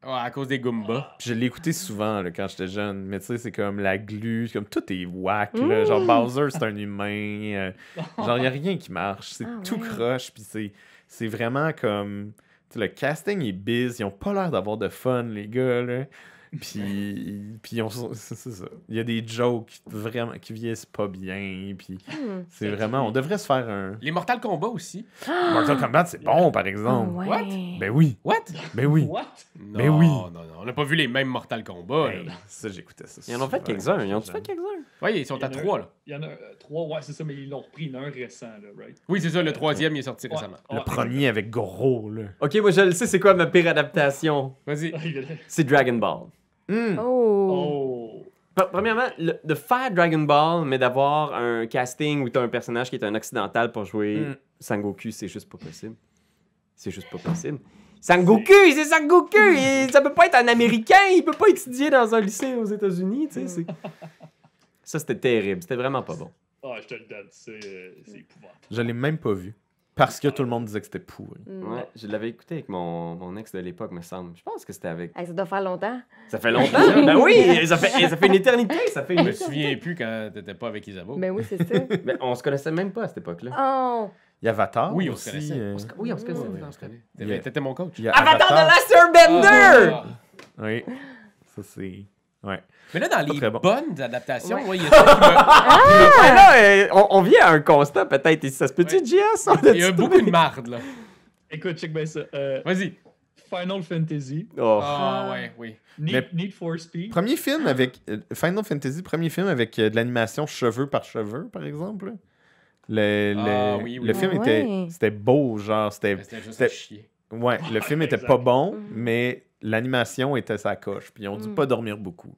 Ouais, à cause des Goombas. Puis je l'ai écouté souvent là, quand j'étais jeune, mais tu sais, c'est comme la glu, comme tout est whack. là. Genre Bowser, c'est un humain. euh, genre, il n'y a rien qui marche. C'est Ah tout ouais. croche, puis c'est, c'est vraiment comme. tu sais, le casting est biz, ils ont pas l'air d'avoir de fun, les gars, là. Puis, puis c'est c'est ça. Il y a des jokes vraiment qui vieillissent pas bien, puis Hmm. c'est vraiment. On devrait se faire un. Les Mortal Kombat aussi. Mortal Kombat, c'est bon, par exemple. Ah ouais. What? Ben oui, What? ben oui. What? Non, Mais oui. non, non. On n'a pas vu les mêmes Mortal Kombat. Hey, là. ça, j'écoutais ça. Ils en ont fait quelques-uns. Ils ont fait quelques-uns? Ouais, ils sont Il y à en a un- trois, là. Il y en a euh, trois, ouais, c'est ça, mais ils l'ont repris. Il y en a un récent, là, right? Oui, c'est ça, le troisième, il est sorti Ouais. récemment. Le Ouais. premier avec Goro, là. Ok, moi je le sais, c'est quoi ma pire adaptation? Vas-y. C'est Dragon Ball. Hmm. Oh. Oh! Pre- Premièrement, le- de faire Dragon Ball, mais d'avoir un casting où tu as un personnage qui est un occidental pour jouer Mm. Sangoku, c'est juste pas possible. C'est juste pas possible. Sangoku, c'est Sangoku! et ça peut pas être un Américain, il peut pas étudier dans un lycée aux États-Unis, tu sais. c'est- Ça, c'était terrible. C'était vraiment pas bon. Ah, je te le donne, euh, c'est épouvantable. Je l'ai même pas vu. Parce que tout le monde disait que c'était pourri. Hmm. Ouais, je l'avais écouté avec mon, mon ex de l'époque, me semble. Je pense que c'était avec. Hey, ça doit faire longtemps. Ça fait longtemps? ben oui! Ça fait, ça fait une éternité! Ça fait Je me souviens plus quand t'étais pas avec Isabeau. Ben oui, c'est ça. Mais on se connaissait même pas à cette époque-là. Oh! Il y a Avatar Oui, on aussi. se connaissait. euh, On se- Oui, on se connaissait. On se. Il y a- T'étais mon coach. il y a Avatar de Last Airbender! Ah. Oui. Ça, c'est... Ouais. Mais là, dans les bon. bonnes adaptations, Ouais. ouais, il y a ça qui me- là, euh, on, on vient à un constat peut-être ici. Ça se peut-tu. JS? il y a beaucoup de marde, là. Écoute, check bien ça. Euh, Vas-y. Final Fantasy, Oh. Ah, ouais, oui. Need, for Speed. Premier film avec... euh, Final Fantasy, premier film avec euh, de l'animation cheveux par cheveux, par exemple. Le, le, Ah, oui, oui, le oui. film Ah était... C'était beau, genre, c'était... Juste à chier. Ouais, le film était pas bon, Mhm. mais l'animation était sa coche. Puis ils ont dû Mhm. pas dormir beaucoup.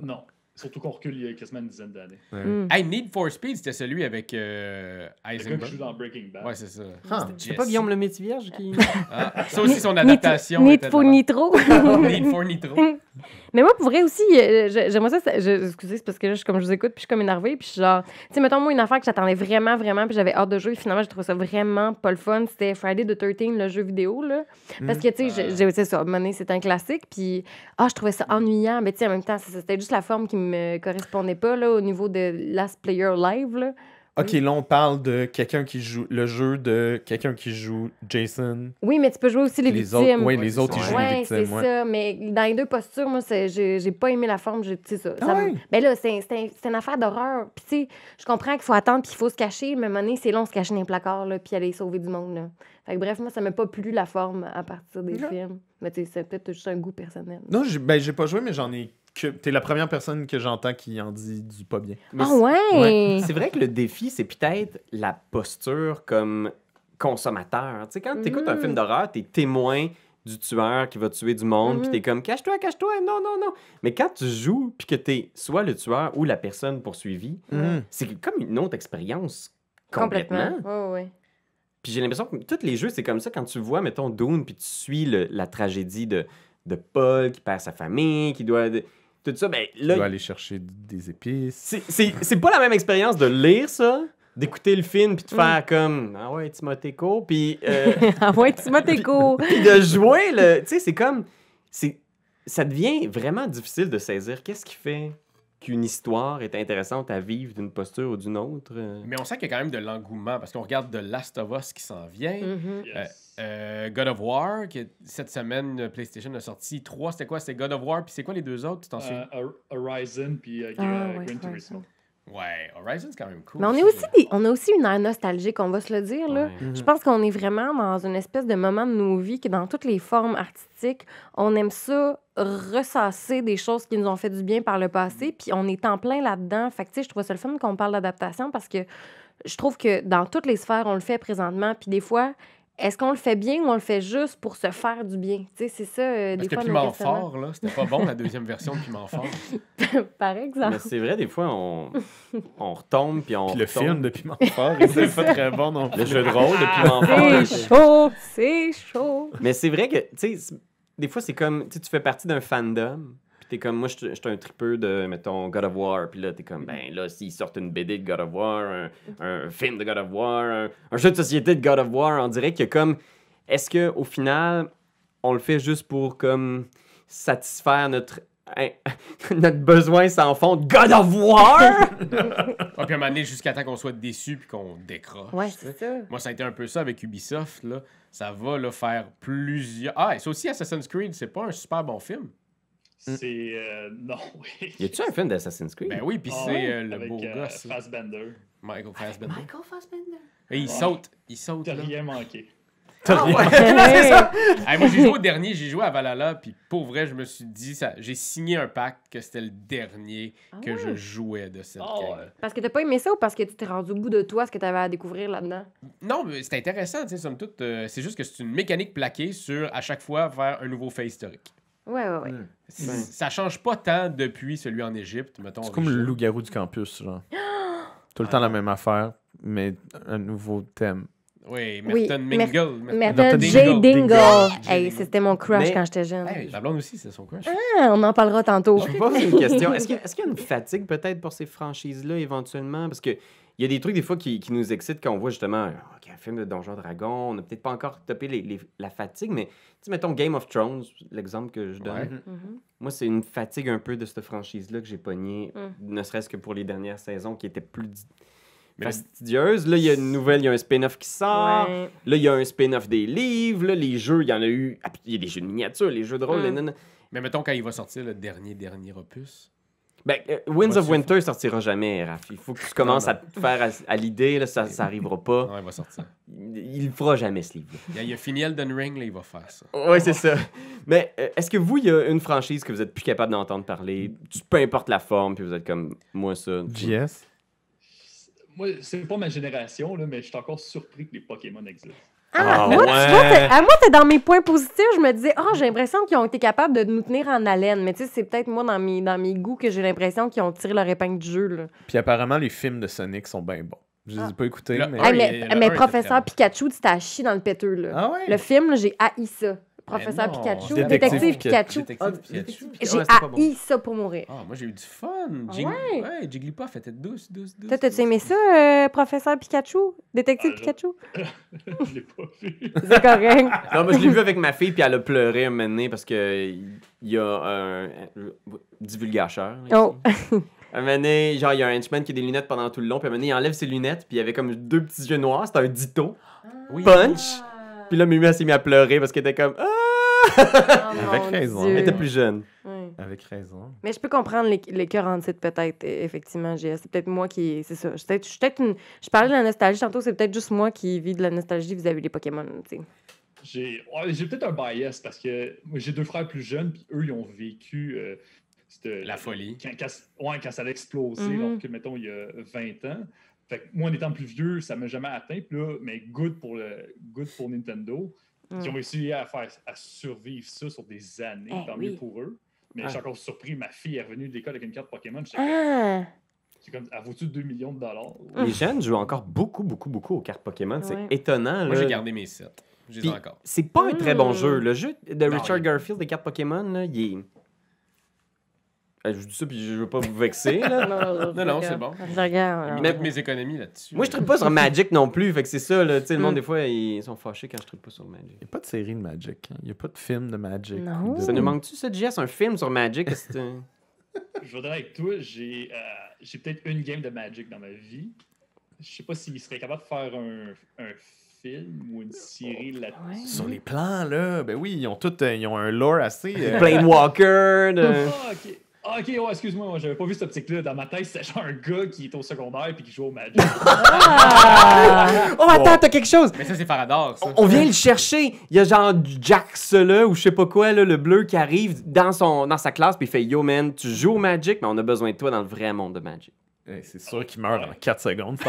Non. Surtout qu'on recule il y a quasiment une dizaine d'années. Ouais. Hmm. Hey, Need for Speed, c'était celui avec euh, Le gars qui Eisenberg. joue dans Breaking Bad. Ouais, c'est ça. Ah. C'est pas Guillaume le Métivierge qui. Ah, ça aussi, son Need- adaptation. Need for Nitro. Need for Nitro. Mais moi, pour vrai aussi, euh, j'aimerais ça. ça- je- excusez, c'est parce que là, je, suis comme je vous écoute, puis je suis comme énervée. Puis je suis genre, tu sais, mettons, moi, une affaire que j'attendais vraiment, vraiment, puis j'avais hâte de jouer. Finalement, j'ai trouvé ça vraiment pas le fun. C'était Friday the 13, le jeu vidéo, là. Parce que, tu sais, j'ai- c'est ça, à un classique. Puis, ah, je trouvais ça ennuyant. Mais, tu sais, en même temps, c'est c'était juste la forme qui me correspondait pas, là, au niveau de Last Player Live, là. Ok, là, on parle de quelqu'un qui joue... Le jeu de quelqu'un qui joue Jason. Oui, mais tu peux jouer aussi les, Les victimes. autres, oui, les c'est autres, ils jouent Ouais, les c'est victimes. ouais. ça. Mais dans les deux postures, moi, c'est- j'ai j'ai pas aimé la forme. C'est ça. Ah ça me- ouais? Ben là, c'est c'est un- c'est une affaire d'horreur. Puis, tu sais, je comprends qu'il faut attendre puis il faut se cacher. Mais à un moment donné, c'est long se cacher dans les placards là, puis aller sauver du monde. Là. Fait que bref, moi, ça m'a pas plu la forme à partir des films. Mais tu sais, c'est peut-être juste un goût personnel. Non, j'ai ben, j'ai pas joué, mais j'en ai que. T'es la première personne que j'entends qui en dit du pas bien. Mais Ah c'est- ouais? Ouais. C'est vrai que le défi, c'est peut-être la posture comme consommateur. Tu sais, quand tu écoutes un film d'horreur, t'es témoin du tueur qui va tuer du monde, puis Mhm. t'es comme cache-toi, cache-toi, non, non, non. Mais quand tu joues, puis que t'es soit le tueur ou la personne poursuivie, Mhm. c'est comme une autre expérience complètement. Ouais, ouais. Puis j'ai l'impression que tous les jeux, c'est comme ça quand tu vois, mettons, Dune, puis tu suis le- la tragédie de, de Paul qui perd sa famille, qui doit. Tout ça, ben Tu là, dois aller chercher des épices. c'est- c'est c'est pas la même expérience de lire ça, d'écouter le film, puis de Mm. faire comme Ah ouais, Timothée Co, puis euh, ah ouais, tu cours. puis de jouer. le Tu sais, c'est comme. c'est Ça devient vraiment difficile de saisir qu'est-ce qui fait? Qu'une histoire est intéressante à vivre d'une posture ou d'une autre. euh. Mais on sent qu'il y a quand même de l'engouement parce qu'on regarde The Last of Us qui s'en vient. Mhm. Yes. Euh, God of War, qui cette semaine, euh, PlayStation a sorti trois. C'était quoi? C'était God of War, puis c'est quoi les deux autres Tu t'en souviens? Euh, Horizon puis euh, Ah, ouais, Gran ouais, Turismo. Ouais, Horizon, c'est quand même cool. Mais on, est aussi des- on a aussi une aire nostalgique, on va se le dire. Là. Ouais. Je pense qu'on est vraiment dans une espèce de moment de nos vies que dans toutes les formes artistiques, on aime ça ressasser des choses qui nous ont fait du bien par le passé, puis on est en plein là-dedans. Fait que, tu sais, je trouve ça le fun qu'on parle d'adaptation parce que je trouve que dans toutes les sphères, on le fait présentement, puis des fois, est-ce qu'on le fait bien ou on le fait juste pour se faire du bien? Tu sais, c'est ça, euh, des fois, nos Piment. Fort, là, c'était pas bon la deuxième version de Piment Fort. Par exemple. Mais c'est vrai, des fois, on, on retombe, puis on. Puis le retombe. film de Piment Fort, il était pas très bon non Le plus. jeu de rôle de Piment Fort. C'est chaud, c'est chaud. Mais c'est vrai que, tu sais, c'est- des fois, c'est comme, tu fais partie d'un fandom, puis t'es comme, moi, je suis un tripeux de, mettons, God of War, puis là, t'es comme, ben là, s'ils sortent une BD de God of War, un, un film de God of War, un, un jeu de société de God of War, on dirait que comme, est-ce que au final, on le fait juste pour comme satisfaire notre notre besoin sans fond de God of War. Ah, puis à un moment donné, jusqu'à temps qu'on soit déçu puis qu'on décroche. Ouais, c'est ça. Moi, ça a été un peu ça avec Ubisoft. Là. Ça va là, faire plusieurs. Ah, et ça aussi, Assassin's Creed, c'est pas un super bon film. C'est. euh, non, oui. y a-tu un film d'Assassin's Creed? Ben oui, puis Ah c'est euh, le Avec, beau euh, gosse. Fassbender. Michael Fassbender. Michael Fassbender? Et il Ouais. saute. Il saute. T'as Là. rien manqué. Ah ouais. Hey, moi, j'ai joué au dernier, j'ai joué à Valhalla, puis pour vrai, je me suis dit, ça, j'ai signé un pacte que c'était le dernier que je jouais de cette Ah game. ouais. Parce que t'as pas aimé ça ou parce que tu t'es rendu au bout de toi, ce que t'avais à découvrir là-dedans? Non, mais c'est intéressant, tu sais, somme toute. euh, c'est juste que c'est une mécanique plaquée sur, à chaque fois, faire un nouveau fait historique. Ouais, ouais, ouais. C- Ça change pas tant depuis celui en Égypte, mettons. C'est comme le loup-garou du campus, genre. Tout le temps la même affaire, mais un nouveau thème. Oui, Oui, Merton Mer- Mingle. Merton. J. Dingle. Dingle. Hey, c'était mon crush Mais- quand j'étais jeune. Hey, la blonde aussi, c'est son crush. Ah, on en parlera tantôt. Je vous pose une question. Est-ce qu'il y, a- est-ce qu'il y a une fatigue peut-être pour ces franchises-là éventuellement? Parce que il y a des trucs des fois qui, qui nous excitent quand on voit justement euh, OK, un film de Donjon Dragon. On n'a peut-être pas encore topé les- les- la fatigue, mais tu mettons Game of Thrones, l'exemple que je donne. Ouais. Mhm. Moi, c'est une fatigue un peu de cette franchise-là que j'ai pogné, Mm. ne serait-ce que pour les dernières saisons qui étaient plus Mais fastidieuses. Là, il y a une nouvelle, il y a un spin-off qui sort. Ouais. Là, il y a un spin-off des livres. Là, les jeux, il y en a eu. Ah, puis il y a des jeux de miniatures, les jeux de rôle. Mm. les. Mais mettons, quand il va sortir le dernier, dernier opus. Ben, euh, Winds of Winter sortira jamais, Raph. Il faut que tu commences Non, à te faire à, à l'idée, là, ça, ça arrivera pas. Non, il va sortir. Il, il le fera jamais, ce livre. Il a, il a fini Elden Ring, là, il va faire ça. Oui, c'est ça. Mais euh, est-ce que vous, il y a une franchise que vous êtes plus capable d'entendre parler, peu importe la forme, puis vous êtes comme moi, ça. JS? Moi, c'est pas ma génération, là, mais je suis encore surpris que les Pokémon existent. Ah, Ah, moi, tu ouais. vois, t'es- à moi, c'est dans mes points positifs. Je me disais, oh, j'ai l'impression qu'ils ont été capables de nous tenir en haleine. Mais tu sais, c'est peut-être moi, dans mes, dans mes goûts, que j'ai l'impression qu'ils ont tiré leur épingle du jeu. Là. Puis apparemment, les films de Sonic sont bien bons. Je les ai Ah. pas écoutés, Le mais... un, mais le mais un était professeur Pikachu, tu t'es à chier dans le péteux. Là. Ah ouais? Le film, là, j'ai haï ça. Professeur Pikachu, Détective détective, Pikachu. J'ai bon. haï ça pour mourir. Ah, moi j'ai eu du fun. Ah ouais? ouais, Jigglypuff était douce, douce, douce. Toi, t'as-tu aimé ça, euh, professeur Pikachu? Détective Ah, je- Pikachu? je l'ai pas vu. C'est correct. Non, mais je l'ai vu avec ma fille, puis elle a pleuré un moment donné parce que il y a un. un divulgateur. Oh. Un moment donné, genre, il y a un henchman qui a des lunettes pendant tout le long, puis un moment donné, il enlève ses lunettes, puis il y avait comme deux petits yeux noirs, c'était un ditto. Oui. Punch! Puis là, Mimi, elle s'est mise à pleurer parce qu'elle était comme. Ah! Avec raison. Elle Dieu. était plus jeune. Avec raison. Mais je peux comprendre les, les cœurs en titre, peut-être, euh, effectivement, GS. C'est peut-être moi qui. C'est ça. Je, suis peut-être- je, suis peut-être une- je parlais de la nostalgie tantôt, c'est peut-être juste moi qui vis de la nostalgie vis-à-vis des Pokémon. tu sais. J'ai ouais, j'ai peut-être un bias parce que moi, j'ai deux frères plus jeunes, puis eux, ils ont vécu euh, cette- La folie. Quand, quand- ouais, quand ça a explosé, Mhm. alors que, mettons, il y a 20 ans. Fait que moi, en étant plus vieux, ça m'a jamais atteint. Puis là, mais good pour, le, good pour Nintendo. Mm. Ils ont réussi à, faire, à survivre ça sur des années. Eh tant oui. mieux pour eux. Mais Ah. je suis encore surpris. Ma fille est revenue de l'école avec une carte Pokémon. J'étais Ah! c'est comme, elle vaut-tu 2 millions de dollars? Les jeunes jouent encore beaucoup, beaucoup, beaucoup aux cartes Pokémon. C'est Ouais. étonnant. Moi j'ai gardé mes sets. C'est pas un très bon Mm. jeu. Le jeu de Non, Richard il- Garfield des cartes Pokémon, là, il est. Je dis ça, puis je veux pas vous vexer. Là. Non, non, c'est bon. Je regarde. Toutes mes économies là-dessus. Moi, je tripe pas sur Magic non plus. Fait que c'est ça. Là. Tu sais, Le monde, Mm. des fois, ils sont fâchés quand je tripe pas sur Magic. Il n'y a pas de série de Magic. hein. Il n'y a pas de film de Magic. Non. De- Ça nous manque-tu, ça, JS, un film sur Magic? Je dire avec toi, j'ai euh, j'ai peut-être une game de Magic dans ma vie. Je sais pas s'il serait capable de faire un, un film ou une série là-dessus. Sur les plans, là, ben oui, ils ont tout, euh, ils ont un lore assez... euh, Planewalker. de- Ah, ok. Ah, ok, ouais, excuse-moi, moi, j'avais pas vu cette optique-là. Dans ma tête, c'était genre un gars qui est au secondaire puis qui joue au Magic. Ah! Oh, attends, t'as quelque chose. Mais ça, c'est Faradar, ça. On vient le chercher. Il y a genre du Jax là, ou je sais pas quoi, là, le bleu qui arrive dans, son, dans sa classe, puis il fait Yo man, tu joues au Magic, mais on a besoin de toi dans le vrai monde de Magic. eh, c'est sûr qu'il meurt en 4 secondes.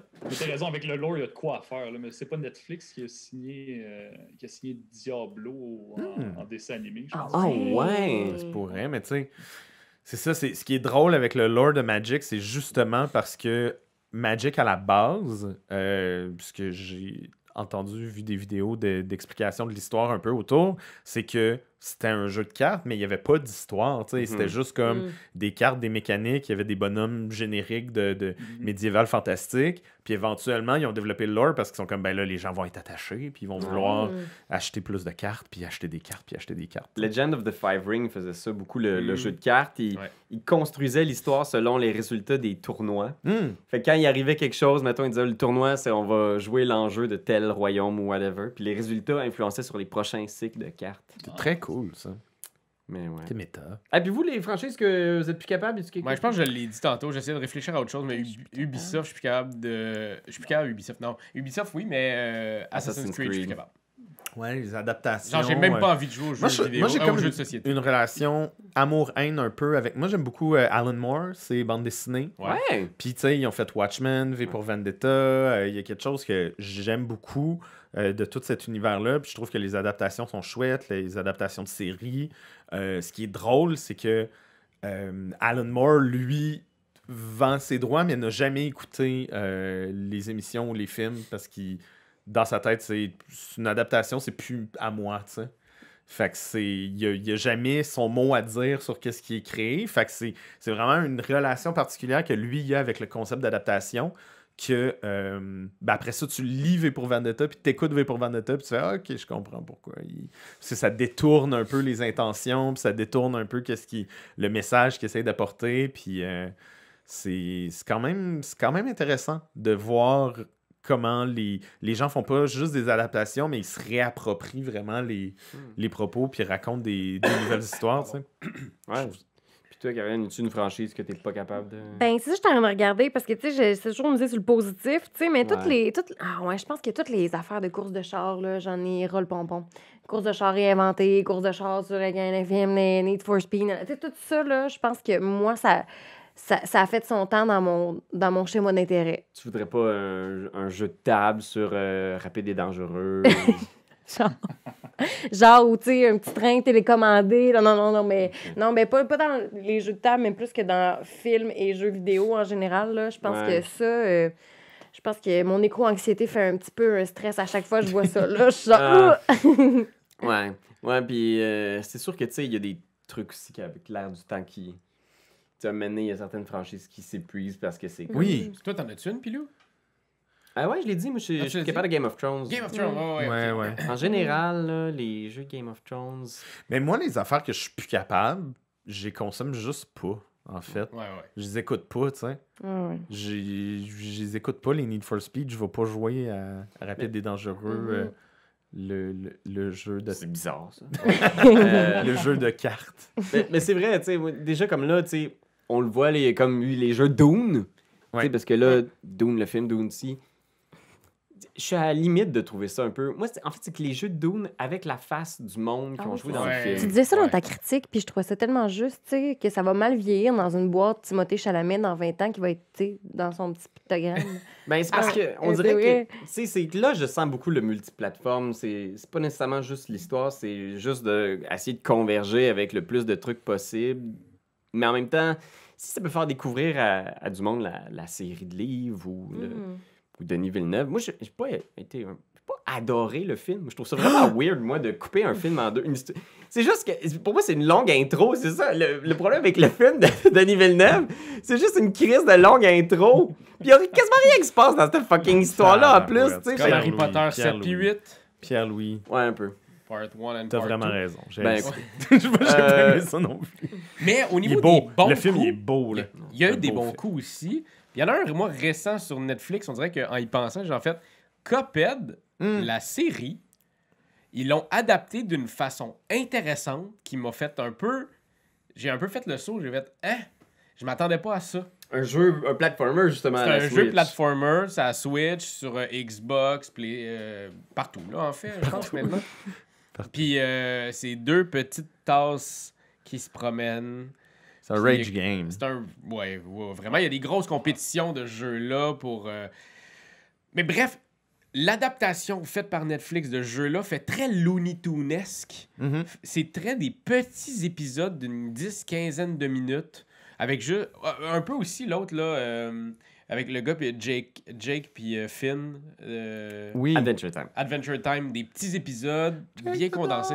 Mais t'as raison, avec le lore, il y a de quoi à faire. Là, mais c'est pas Netflix qui a signé, euh, qui a signé Diablo en, Hmm. en dessin animé, je Ah pense. Oh ouais. C'est pour rien, mais tu sais, c'est ça. c'est Ce qui est drôle avec le lore de Magic, c'est justement parce que Magic à la base, euh, puisque j'ai entendu, vu des vidéos de- d'explication de, l'histoire un peu autour, c'est que c'était un jeu de cartes, mais il n'y avait pas d'histoire. tu sais. C'était Mhm. juste comme Mm. des cartes, des mécaniques, il y avait des bonhommes génériques de, de Mhm. médiéval fantastique. Puis éventuellement, ils ont développé le lore parce qu'ils sont comme, ben là, les gens vont être attachés, puis ils vont vouloir Mm. acheter plus de cartes, puis acheter des cartes, puis acheter des cartes. Legend of the Five Ring faisait ça beaucoup, le, le Mm. jeu de cartes. Il, Ouais. il construisait l'histoire selon les résultats des tournois. Hmm. Fait que quand il arrivait quelque chose, mettons, il disait le tournoi, c'est on va jouer l'enjeu de tel royaume ou whatever. Puis les résultats influençaient sur les prochains cycles de cartes. C'est très cool, ça. Mais ouais. C'est méta. Ah, puis vous, les franchises que vous êtes plus capables, est-ce que Ouais, je pense que je l'ai dit tantôt. J'essaie de réfléchir à autre chose, mais Ub- Ubisoft, je suis plus capable de. Je suis plus capable Ubisoft. Non, Ubisoft, oui, mais euh, Assassin's Assassin's Creed, je suis Creed. plus capable. Ouais, les adaptations. Genre, j'ai même euh, pas envie de jouer aux jeux Moi, je- vidéo, moi, j'ai euh, comme aux jeux une- de société. une relation amour-haine un peu avec. Moi, j'aime beaucoup euh, Alan Moore, ses bandes dessinées. Ouais. Puis, tu sais, ils ont fait Watchmen, V pour Vendetta. euh, Il y a quelque chose que j'aime beaucoup euh, de tout cet univers-là. Puis, je trouve que les adaptations sont chouettes, les adaptations de séries. Euh, ce qui est drôle, c'est que euh, Alan Moore, lui, vend ses droits, mais n'a jamais écouté euh, les émissions ou les films parce qu'il, dans sa tête, c'est une adaptation, c'est plus à moi, tu sais. Fait que c'est. Il n'y a, jamais son mot à dire sur qu'est-ce qui est créé. Fait que c'est vraiment une relation particulière que lui a avec le concept d'adaptation. Que euh, ben après ça, tu lis V pour Vendetta, puis t'écoutes V pour Vendetta, puis tu fais Ok, je comprends pourquoi. Il... Ça détourne un peu les intentions, puis ça détourne un peu qu'est-ce qui, le message qu'il essaie d'apporter. Puis euh, c'est quand, même- c'est quand même intéressant de voir comment les, les gens font pas juste des adaptations, mais ils se réapproprient vraiment les, les propos, puis racontent des, des nouvelles histoires. tu sais. Ouais. Puis toi, Karen, as-tu une franchise que t'es pas capable de. Ben, c'est ça, je suis en train de regarder parce que, tu sais, j'essaie toujours miser sur le positif, tu sais, mais toutes les. Toutes... Ah, ouais, je pense que toutes les affaires de course de char, là, j'en ai ras le pompon. Course de char réinventée, course de char sur FM, les Need for Speed, tu sais, tout ça, là, je pense que moi, ça, ça, ça a fait son temps dans mon, dans mon schéma d'intérêt. Tu voudrais pas un, un jeu de table sur euh, Rapide et Dangereux? Genre, genre ou tu sais, un petit train télécommandé. Non, non, non, non, mais, non, mais pas, pas dans les jeux de table, mais plus que dans films et jeux vidéo en général. Là. Je pense Ouais. que ça, euh, je pense que mon éco-anxiété fait un petit peu un stress à chaque fois que je vois ça. Là, je suis genre. Ouh! ouais. Ouais, puis euh, c'est sûr que, tu sais, il y a des trucs aussi qu'avec l'air du temps qui. Tu moment donné, il y a certaines franchises qui s'épuisent parce que c'est. Oui. Toi, t'en as-tu une, Pilou? Ah ouais, je l'ai dit, moi, je suis Ah, je suis capable de Game of Thrones. Game of Thrones, ouais, Ouais, ouais. ouais. En général, là, les jeux Game of Thrones. Mais moi, les affaires que je suis plus capable, je les consomme juste pas, en fait. Ouais, ouais. Je les écoute pas, tu sais. Ouais. Je les écoute pas, les Need for Speed. Je vais pas jouer à Rapide et Dangereux, Mhm. euh, le, le, le jeu de... C'est bizarre, ça. Euh, le jeu de cartes. mais mais c'est vrai, tu sais, déjà comme là, tu sais, on le voit, les, comme eu les jeux Dune. Tu sais, Ouais. Parce que là, Dune, le film Dune, si. Je suis à la limite de trouver ça un peu. Moi, en fait, c'est que les jeux de Dune, avec la face du monde qui Ah ont joué dans le Tu film. disais ça dans Ouais. ta critique, puis je trouvais ça tellement juste, tu sais, que ça va mal vieillir dans une boîte Timothée Chalamet dans 20 ans qui va être, tu sais, dans son petit pictogramme. Ben, c'est parce Ah, que on dirait que. Tu sais, c'est que là, je sens beaucoup le multiplateforme. C'est c'est pas nécessairement juste l'histoire, c'est juste de essayer de converger avec le plus de trucs possible. Mais en même temps, si ça peut faire découvrir à, à du monde la, la série de livres ou, le- Mhm. ou Denis Villeneuve, moi, j'ai pas été. un- j'ai pas adoré le film. Je trouve ça vraiment weird, moi, de couper un film en deux. C'est juste que, pour moi, c'est une longue intro, c'est ça. Le, le problème avec le film de Denis Villeneuve, c'est juste une crise de longue intro. Puis il y a quasiment rien qui se passe dans cette fucking histoire-là, en plus, tu sais. Harry Potter Pierre 7 puis Louis. 8, Pierre-Louis, Ouais, un peu. Part 1 and t'as part vraiment 2. raison. J'ai Ben, j'ai pas Euh, aimé ça non plus. Mais au niveau beau. des bons le film, coups, il est beau. Là. Il y a eu des bons film. coups aussi. Il y en a un, moi, récent sur Netflix, on dirait qu'en y pensant, j'ai en fait Cuphead, Hmm. la série, ils l'ont adapté d'une façon intéressante qui m'a fait un peu. J'ai un peu fait le saut, j'ai fait Hein? Je m'attendais pas à ça. Un jeu, un platformer, justement. C'est la un jeu platformer, ça a Switch, sur euh, Xbox, Play, euh, partout, là, en fait, je pense maintenant. Puis euh, c'est deux petites tasses qui se promènent. C'est un rage game. C'est un. Ouais, ouais, vraiment, il y a des grosses compétitions de jeux là pour. euh, Mais bref, l'adaptation faite par Netflix de ce jeu-là fait très Looney Tunesque. Mhm. C'est très des petits épisodes d'une dix, quinzaine de minutes. Avec juste. Un peu aussi l'autre, là. euh, avec le gars, puis Jake, Jake puis euh, Finn. euh, Oui. Adventure Time. Adventure Time, des petits épisodes bien condensés.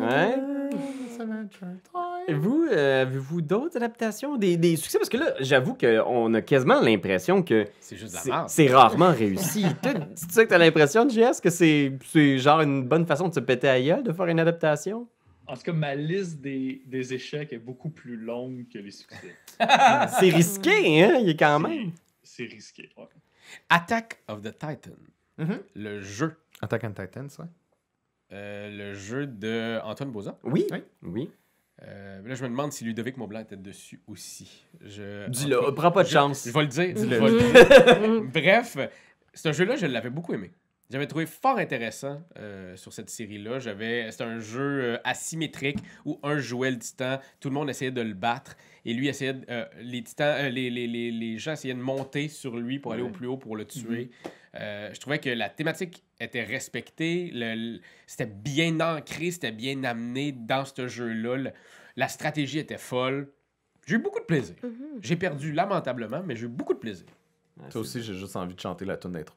Ouais. Et vous, euh, avez-vous d'autres adaptations, des, des succès? Parce que là, j'avoue qu'on a quasiment l'impression que C'est rarement réussi. C'est ça que t'as l'impression, JS, que c'est c'est genre une bonne façon de se péter à gueule de faire une adaptation? En tout cas, ma liste des, des échecs est beaucoup plus longue que les succès. C'est risqué, hein? Il est quand même. C'est risqué. ouais. Attack of the Titan. Mhm. Le jeu. Attack on Titans, ouais. Euh, le jeu de Antoine Bozan. Oui. Oui. Oui. Euh, là, je me demande si Ludovic Maublanc était dessus aussi. Je... Dis-le, prends pas de je- chance. Je vais le dire. Dis-le. je vais le dire. Bref, c'est un jeu-là, je l'avais beaucoup aimé. J'avais trouvé fort intéressant euh, sur cette série-là. J'avais, c'est un jeu euh, asymétrique où un jouait le titan, tout le monde essayait de le battre et lui essayait, de- euh, les titans, euh, les, les, les, les gens essayaient de monter sur lui pour aller au plus haut pour le tuer. Euh, je trouvais que la thématique était respectée, le- le- c'était bien ancré, c'était bien amené dans ce jeu-là. La stratégie était folle. J'ai eu beaucoup de plaisir. Mhm. J'ai perdu lamentablement, mais j'ai eu beaucoup de plaisir. Toi aussi, j'ai juste envie de chanter la tune d'intro.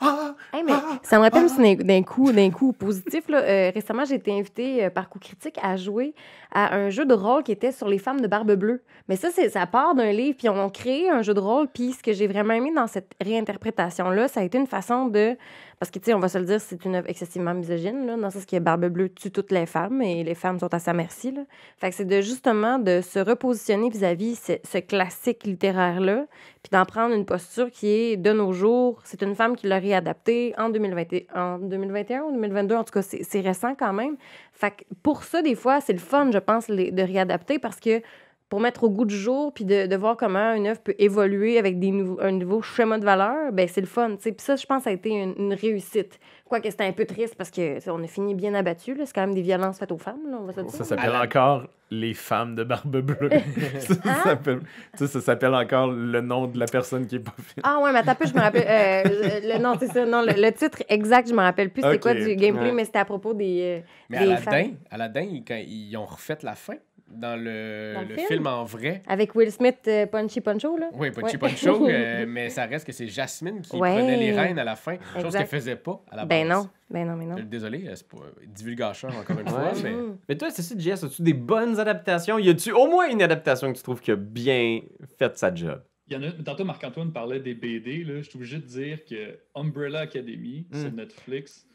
Ah! Ah! Hey, mais ça me rappelle aussi d'un- coup, d'un coup positif. Là. Euh, récemment, j'ai été invitée euh, par Coup Critique à jouer à un jeu de rôle qui était sur les femmes de Barbe Bleue. Mais ça, c'est, ça part d'un livre, puis on a créé un jeu de rôle. Puis ce que j'ai vraiment aimé dans cette réinterprétation-là, ça a été une façon de. Parce que, tu sais, on va se le dire, c'est une œuvre excessivement misogyne, là, dans le sens que Barbe Bleue tue toutes les femmes et les femmes sont à sa merci. Là. Fait que c'est de justement de se repositionner vis-à-vis ce, ce classique littéraire-là, puis d'en prendre une posture qui est de nos jours. C'est une femme qui l'a réadapté en, 2020, en 2021 ou 2022. En tout cas, c'est c'est récent quand même. Fait que pour ça, des fois, c'est le fun, je pense, les- de réadapter parce que pour mettre au goût du jour, puis de, de voir comment une œuvre peut évoluer avec des nouveaux, un nouveau schéma de valeur, ben c'est le fun. tu sais. Puis ça, je pense, ça a été une, une réussite. Quoique c'était un peu triste parce que tu sais, on a fini bien abattu. là. C'est quand même des violences faites aux femmes, là, on va se le dire. Ça s'appelle encore Les femmes de Barbe Bleue. ça, Hein? s'appelle- tu sais, ça s'appelle encore le nom de la personne qui est pas fine. Ah ouais, mais un peu, je me rappelle. euh, le, non, c'est ça. Non, le, le titre exact, je me rappelle plus c'était Ok. quoi du gameplay, Ouais. mais c'était à propos des. euh, Mais des Aladdin, femmes. Aladdin ils, quand ils ont refait la fin dans le, Dans le le film? film? en vrai. Avec Will Smith, euh, Punchy Poncho, là? Oui, Punchy Ouais. Poncho, euh, mais ça reste que c'est Jasmine qui Ouais. prenait les rênes à la fin, chose qu'elle faisait pas à la base. Ben non, ben non, mais non. Euh, Désolé, c'est pas divulgacheur encore une fois, mais Mm. Mais toi, c'est ça, JS, as-tu des bonnes adaptations? Y a-tu au moins une adaptation que tu trouves qui a bien fait sa job? Il y en a, tantôt, Marc-Antoine parlait des BD. Là, je suis obligé de dire que Umbrella Academy sur Mm. Netflix.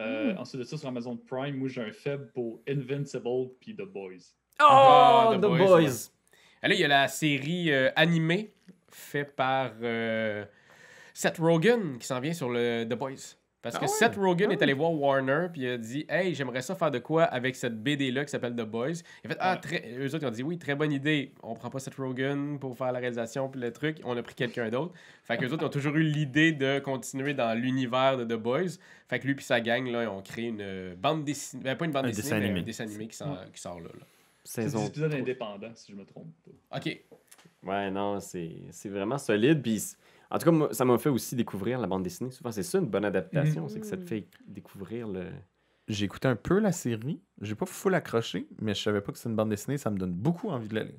Euh, Ensuite de ça, sur Amazon Prime, moi j'ai un faible pour Invincible puis The Boys. Oh, Ah, The, The Boys! Boys, Là, il y a la série euh, animée faite par euh, Seth Rogen qui s'en vient sur le The Boys. Parce que Ah ouais? Seth Rogen Ah est allé voir Warner puis il a dit Hey, j'aimerais ça faire de quoi avec cette BD-là qui s'appelle The Boys? Il a fait Ah, très... eux autres ils ont dit Oui, très bonne idée. On prend pas Seth Rogen pour faire la réalisation puis le truc. On a pris quelqu'un d'autre. Fait que eux autres ils ont toujours eu l'idée de continuer dans l'univers de The Boys. Fait que lui puis sa gang, là, ils ont créé une bande dessinée. Ben, pas une bande Un dessinée, dessin mais animé. un dessin animé qui, sort- qui sort là. là. C'est Saison des épisodes indépendants, si je me trompe pas. Ok. Ouais, non, c'est c'est vraiment solide. Puis, en tout cas, moi, ça m'a fait aussi découvrir la bande dessinée. Souvent, c'est ça une bonne adaptation, c'est que ça te fait découvrir le. J'ai écouté un peu la série. J'ai pas full accroché, mais je savais pas que c'est une bande dessinée. Ça me donne beaucoup envie de la lire.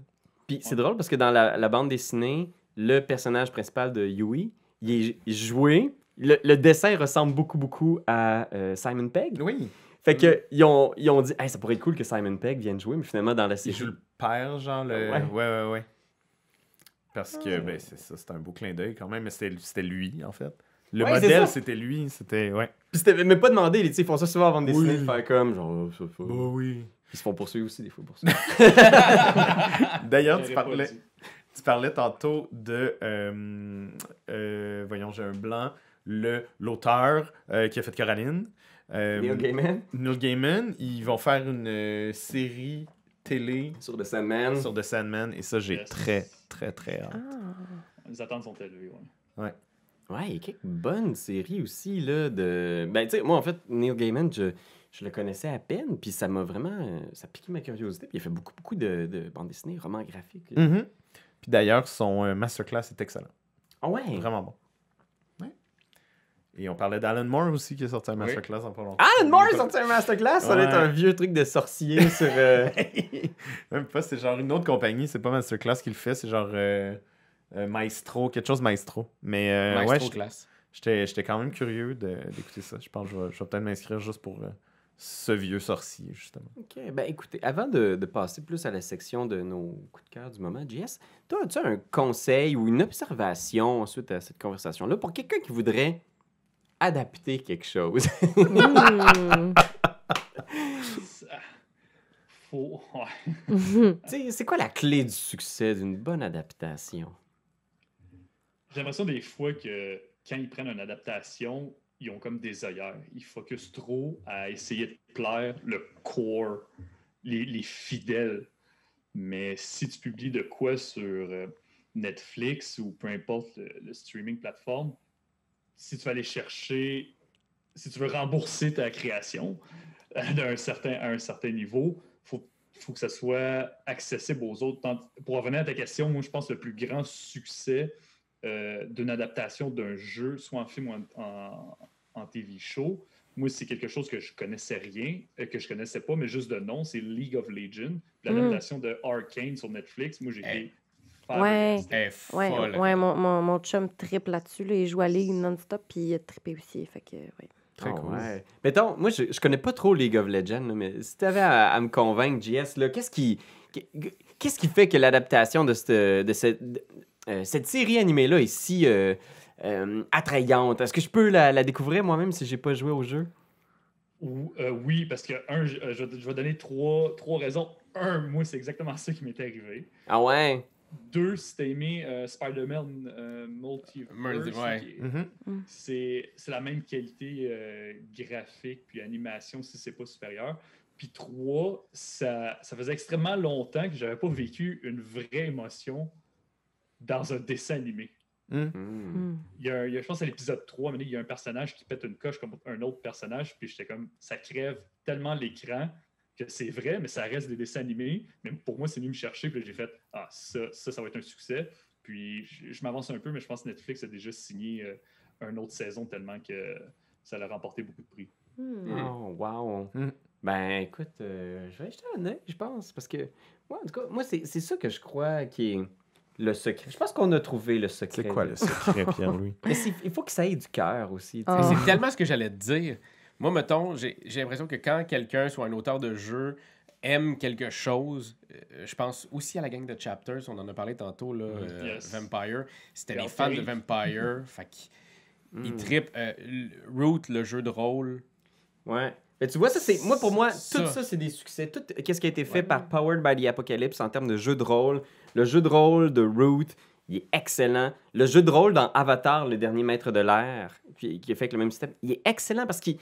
Puis c'est drôle parce que dans la, la bande dessinée, le personnage principal de Yui, il est, il est joué. Le, le dessin ressemble beaucoup, beaucoup à euh, Simon Pegg. Oui. Fait que ils ont, ils ont dit, hey, ça pourrait être cool que Simon Pegg vienne jouer, mais finalement, dans la Il série. joue le père, genre le. Ouais. Ouais, ouais, ouais. Parce que, ben, c'est ça, c'est un beau clin d'œil quand même, mais c'était c'était lui, en fait. Le Ouais, modèle, c'était lui, c'était. Ouais. Puis c'était même pas demandé, ils font ça souvent avant de dessiner, Oui. de faire comme, genre, oh, ça, ça. oui. Ils se font poursuivre aussi des fois pour ça. D'ailleurs, tu parlais, tu parlais tantôt de. euh, euh, voyons, j'ai un blanc. Le L'auteur euh, qui a fait Coraline. Euh, Neil Gaiman? Neil Gaiman. Ils vont faire une euh, série télé sur The Sandman. sur The Sandman, et ça, j'ai Yes. très, très, très hâte. Ah. Les attentes sont élevées, ouais. Ouais, il y a quelques bonnes séries aussi, là, de... Ben, tu sais, moi, en fait, Neil Gaiman, je, je le connaissais à peine, puis ça m'a vraiment... euh, Ça a piqué ma curiosité, puis il a fait beaucoup, beaucoup de, de bandes dessinées, romans graphiques. Mhm. Puis d'ailleurs, son euh, masterclass est excellent. Ah ouais? Vraiment bon. Et on parlait d'Alan Moore aussi qui est sorti un masterclass en pas longtemps. Alan Moore a sorti un masterclass, ça doit être un vieux truc de sorcier sur... euh, Même pas, c'est genre une autre compagnie, c'est pas masterclass qui le fait, c'est genre euh, euh, Maestro, quelque chose Maestro. Mais euh, Maestro ouais, classe. J'étais j'étais quand même curieux de- d'écouter ça. Je pense que je vais, je vais peut-être m'inscrire juste pour euh, ce vieux sorcier, justement. OK. Ben écoutez, avant de, de passer plus à la section de nos coups de cœur du moment, JS, toi, as-tu un conseil ou une observation suite à cette conversation-là pour quelqu'un qui voudrait adapter quelque chose? Hmm. C'est quoi la clé du succès d'une bonne adaptation? J'ai l'impression des fois que quand ils prennent une adaptation, ils ont comme des œillères. Ils focusent trop à essayer de plaire le core, les, les fidèles. Mais si tu publies de quoi sur euh, Netflix ou peu importe le, le streaming plateforme, si tu vas aller chercher, si tu veux rembourser ta création euh, d'un certain, à un certain niveau, il faut, faut que ça soit accessible aux autres. Pour revenir à ta question, moi je pense que le plus grand succès euh, d'une adaptation d'un jeu, soit en film ou en, en- en TV show. Moi, c'est quelque chose que je connaissais rien, euh, que je connaissais pas, mais juste de nom, c'est League of Legends, l'adaptation de Arcane sur Netflix. Moi, j'ai Hey. été. Ouais. C'était- Ouais, folle. ouais mon, mon, mon chum triple là-dessus. là. il joue à Ligue non-stop, puis il a trippé aussi. Fait que, ouais. Très Ah cool. ouais. Mettons, moi, je, je connais pas trop League of Legends, là, mais si tu avais à, à me convaincre, JS, là, qu'est-ce qui, qu'est-ce qui fait que l'adaptation de, cette, de cette, de- euh, cette série animée-là est si euh, euh, attrayante? Est-ce que je peux la, la découvrir moi-même si j'ai pas joué au jeu? Ou- euh, oui, parce que, un, je, je vais- je vais donner trois, trois raisons. Un, moi, c'est exactement ça qui m'est arrivé. Ah ouais? Deux, si t'as aimé euh, Spider-Man euh, Multiverse, Multi- ouais. qui est- Mhm. c'est c'est la même qualité euh, graphique puis animation si c'est pas supérieur. Puis trois, ça, ça faisait extrêmement longtemps que j'avais pas vécu une vraie émotion dans un dessin animé. Hmm. Hmm. Il y a, un- il y a- je pense à l'épisode 3, mais il y a un personnage qui pète une coche comme un autre personnage, puis j'étais comme, ça crève tellement l'écran que c'est vrai, mais ça reste des dessins animés. Mais pour moi, c'est venu me chercher, puis là, j'ai fait, ah, ça, ça, ça va être un succès. Puis je, je m'avance un peu, mais je pense que Netflix a déjà signé euh, une autre saison tellement que ça a remporté beaucoup de prix. Oh, wow. Hmm. Ben, écoute, euh, je vais jeter un œil, je pense, parce que, moi, en tout cas, moi, c'est c'est ça que je crois qui est le secret. Je pense qu'on a trouvé le secret. C'est quoi le secret, Pierre-Louis? Mais il faut que ça ait du cœur aussi. Ah. C'est tellement ce que j'allais te dire. Moi, mettons, j'ai j'ai l'impression que quand quelqu'un, soit un auteur de jeu, aime quelque chose, euh, je pense aussi à la gang de Chapters, on en a parlé tantôt, là, euh, Yes. Vampire. C'était les Real fans de. Vampire. fait qu'ils ils trippent. euh, Root, le jeu de rôle. Ouais. Mais tu vois, ça, c'est. Moi, pour moi, Ça. tout ça, c'est des succès. Tout ce qui a été fait Ouais. par Powered by the Apocalypse en termes de jeu de rôle? Le jeu de rôle de Root, il est excellent. Le jeu de rôle dans Avatar, le dernier maître de l'air, qui, qui est fait avec le même système, il est excellent parce qu'il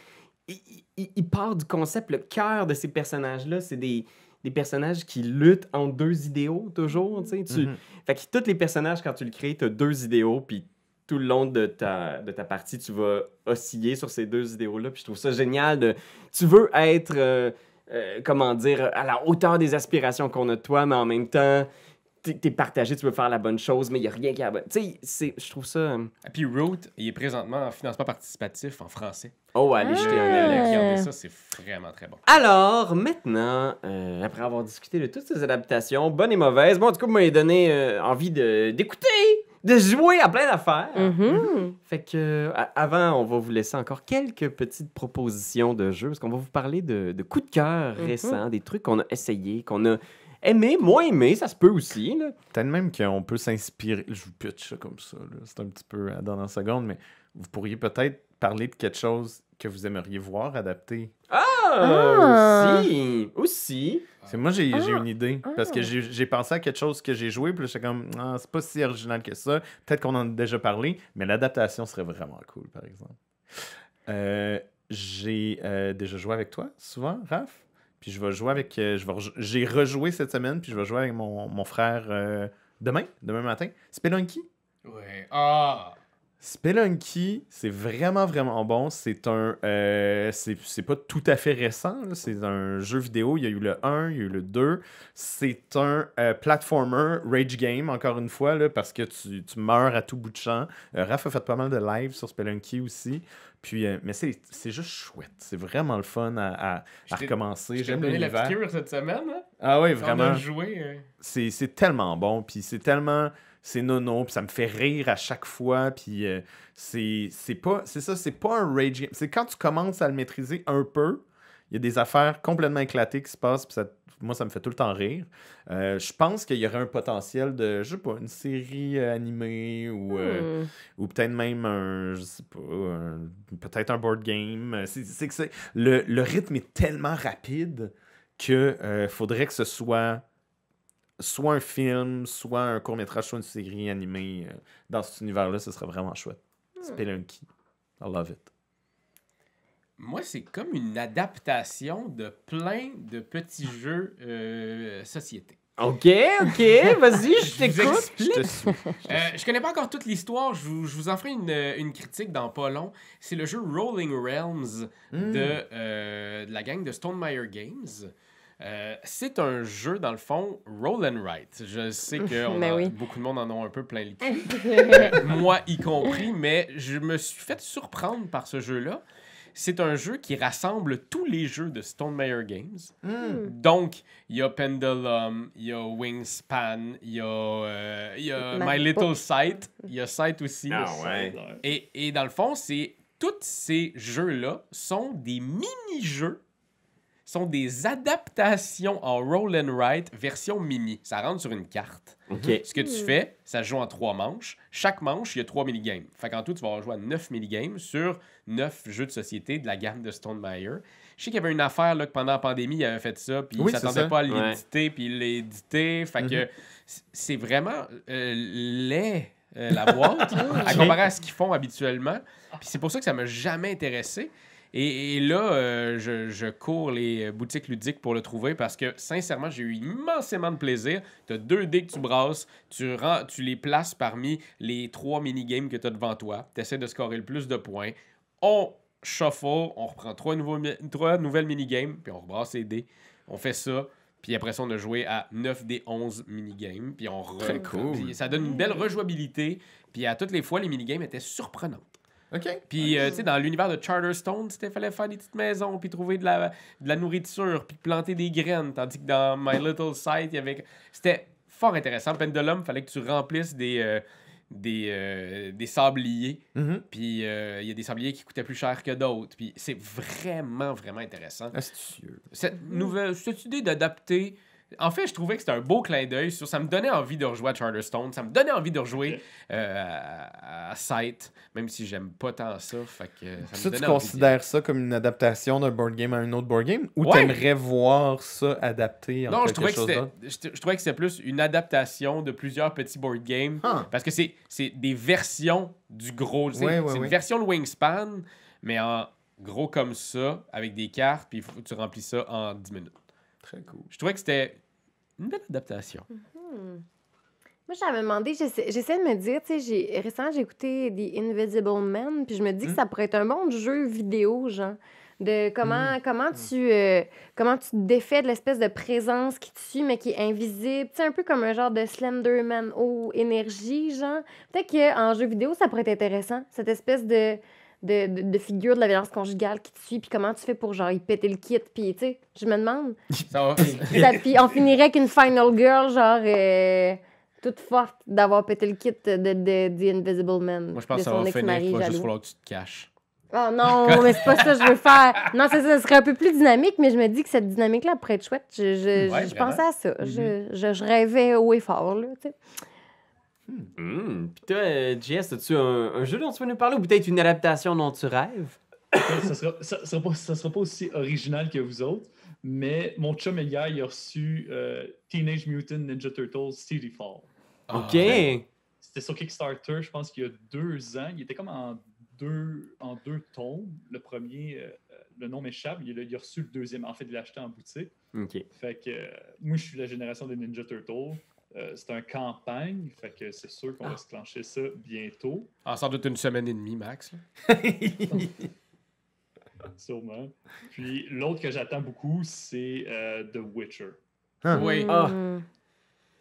il, part du concept, le cœur de ces personnages-là, c'est des, des personnages qui luttent entre deux idéaux, toujours. Tu, Mhm. Fait que tous les personnages, quand tu le crées, tu as deux idéaux, puis tout le long de ta, de ta partie, tu vas osciller sur ces deux idéaux-là. Puis je trouve ça génial. De, tu veux être, euh, euh, comment dire, à la hauteur des aspirations qu'on a de toi, mais en même temps, t'es es partagé, tu veux faire la bonne chose, mais il n'y a rien qui est la bonne. Tu sais, c'est- je trouve ça. euh, Et puis Root, il est présentement en financement participatif en français. Oh, allez jeter un Ah. Allez Euh. regarder ça, c'est vraiment très bon. Alors, maintenant, euh, après avoir discuté de toutes ces adaptations, bonnes et mauvaises, bon, tout cas, vous m'avez donné euh, envie de- d'écouter, de, jouer à plein d'affaires. Mhm. Fait que, a- avant, on va vous laisser encore quelques petites propositions de jeux, parce qu'on va vous parler de, de coups de cœur Mhm. récents, des trucs qu'on a essayés, qu'on a aimés, moins aimés, ça se peut aussi. Là. Peut-être même qu'on peut s'inspirer. Je vous pitch ça comme ça. là. C'est un petit peu à la dernière seconde, mais vous pourriez peut-être parler de quelque chose que vous aimeriez voir adapté. Ah, aussi, aussi. C'est moi, j'ai j'ai Ah. une idée. Parce que Ah. j'ai j'ai pensé à quelque chose que j'ai joué, puis là, j'étais comme, ah, c'est pas si original que ça. Peut-être qu'on en a déjà parlé, mais l'adaptation serait vraiment cool, par exemple. Euh, j'ai euh, déjà joué avec toi, souvent, Raph? Puis je vais jouer avec. euh, J'ai rejoué cette semaine, puis je vais jouer avec mon, mon frère euh, demain, demain matin. Spelunky? Ouais. Ah! Spelunky, c'est vraiment, vraiment bon. C'est un. euh, c'est pas tout à fait récent. C'est un jeu vidéo. Il y a eu le 1, il y a eu le 2. C'est un euh, platformer rage game, encore une fois, là, parce que tu, tu meurs à tout bout de champ. Euh, Raph a fait pas mal de live sur Spelunky aussi. Puis, mais c'est juste chouette. C'est vraiment le fun à, à- recommencer. J'aime donné la piqûre cette semaine. Hein? Ah oui, On vraiment a joué. c'est c'est tellement bon, puis c'est tellement c'est nono, puis ça me fait rire à chaque fois, puis euh, c'est pas, c'est ça, c'est pas un rage game. C'est quand tu commences à le maîtriser un peu, il y a des affaires complètement éclatées qui se passent, puis ça, moi, ça me fait tout le temps rire. Euh, je pense qu'il y aurait un potentiel de, je sais pas, une série euh, animée ou, euh, Hmm. ou peut-être même un, je sais pas, peut-être un board game. C'est que le, le rythme est tellement rapide que faudrait que ce soit soit un film, soit un court-métrage, soit une série animée. euh, dans cet univers-là, ce serait vraiment chouette. Spelunky. I love it. Moi, c'est comme une adaptation de plein de petits jeux euh, société. OK, OK, vas-y, je Je t'écoute. Je te suis. Euh, je connais pas encore toute l'histoire, je vous, je vous en ferai une, une critique dans pas long. C'est le jeu Rolling Realms Hmm. de, euh, de la gang de Stonemeyer Games. Euh, c'est un jeu, dans le fond, roll and write. Je sais que on Mais en- oui. beaucoup de monde en ont un peu plein le cul. moi y compris, mais je me suis fait surprendre par ce jeu-là. C'est un jeu qui rassemble tous les jeux de Stonemeyer Games. Hmm. Donc, il y a Pendulum, il y a Wingspan, il y a, euh, y My Little Sight, il y a Sight aussi. Ah ouais. Et, et dans le fond, c'est tous ces jeux-là sont des mini-jeux, sont des adaptations en roll and write version mini. Ça rentre sur une carte. OK. Ce que tu fais, ça se joue en trois manches. Chaque manche, il y a trois minigames. Fait qu'en tout, tu vas joué à neuf minigames sur neuf jeux de société de la gamme de Stonemeyer. Je sais qu'il y avait une affaire là, que pendant la pandémie, il avait fait ça, puis Oui, il c'est s'attendait pas à Ouais. l'éditer, puis il l'a édité. Fait que Mhm. c- c'est vraiment euh, laid, euh, la boîte, à comparer à ce qu'ils font habituellement. Puis c'est pour ça que ça m'a jamais intéressé. Et, et là, euh, je, je cours les euh, boutiques ludiques pour le trouver parce que, sincèrement, j'ai eu immensément de plaisir. Tu as deux dés que tu brasses, tu, rends, tu les places parmi les trois minigames que tu as devant toi. Tu essaies de scorer le plus de points. On shuffle, on reprend trois, nouveaux, trois nouvelles minigames, puis on rebrasse les dés. On fait ça. Puis après ça, on a joué à 9 des 11 minigames. Puis on re- Très cool. ça donne une belle rejouabilité. Puis à toutes les fois, les minigames étaient surprenantes. OK. Puis, euh, tu sais, dans l'univers de Charterstone, il fallait faire des petites maisons, puis trouver de la, de la nourriture, puis planter des graines. Tandis que dans My Little Sight, il y avait... C'était fort intéressant. Pendulum, il fallait que tu remplisses des, euh, des, euh, des sabliers. Mhm. Puis, euh, il y a des sabliers qui coûtaient plus cher que d'autres. Puis, c'est vraiment, vraiment intéressant. Astucieux. Cette nouvelle... Cette idée d'adapter... En fait, je trouvais que c'était un beau clin d'œil. sur- Ça me donnait envie de rejouer à Charterstone. Ça me donnait envie de rejouer euh, à, à Sight, même si j'aime pas tant ça. Fait que ça me tu donnait envie d'y considères ça comme une adaptation d'un board game à un autre board game ou Ouais. t'aimerais voir ça adapté en Non, je quelque trouvais, que chose c'était, d'autre? je, je trouvais que c'était plus une adaptation de plusieurs petits board games. Parce que c'est, c'est des versions du gros. C'est, Ouais, ouais, c'est une version de Wingspan, mais en gros comme ça, avec des cartes, puis il faut que tu remplis ça en 10 minutes. Très cool. Je trouvais que c'était une belle adaptation. Moi, j'avais demandé, j'essaie j'essaie de me dire, tu sais, j'ai- récemment, j'ai écouté The Invisible Man, puis je me dis que Hmm. ça pourrait être un bon jeu vidéo, genre, de comment, Hmm. comment, tu, euh, comment tu te défais de l'espèce de présence qui te suit, mais qui est invisible. Tu sais, un peu comme un genre de Slenderman ou énergie, genre. Peut-être qu'en jeu vidéo, ça pourrait être intéressant, cette espèce de, de, de, de figure de la violence conjugale qui te suit, puis comment tu fais pour, genre, y péter le kit, puis, tu sais, je me demande. Ça va. Puis on finirait avec une final girl, genre, euh, toute forte d'avoir pété le kit de, de, The Invisible Man. Moi, je pense que ça va finir. Il va juste falloir que tu te caches. Oh non, mais c'est pas ça que je veux faire. Non, c'est ça, ce serait un peu plus dynamique, mais je me dis que cette dynamique-là pourrait être chouette. Je, je, Ouais, je pensais à ça. je, je, je rêvais haut et fort, là, tu sais. Hmm. Puis toi, euh, JS, as-tu un, un jeu dont tu veux nous parler ou peut-être une adaptation dont tu rêves? ça sera, ça, sera pas, ça sera pas aussi original que vous autres, mais mon chum hier, il a reçu euh, Teenage Mutant Ninja Turtles City Fall. OK. ben, C'était sur Kickstarter, je pense qu'il y a deux ans. Il était comme en deux, en deux tomes. Le premier, euh, le nom m'échappe. Il, a- il a reçu le deuxième. En fait, il l'a acheté en boutique. OK. Fait que euh, moi, je suis la génération des Ninja Turtles. Euh, c'est un campagne, fait que c'est sûr qu'on va se clencher ça bientôt, En sans doute une semaine et demie, Max. sûrement. Puis l'autre que j'attends beaucoup, c'est euh, The Witcher. Ah. Oui. Ah. Hmm.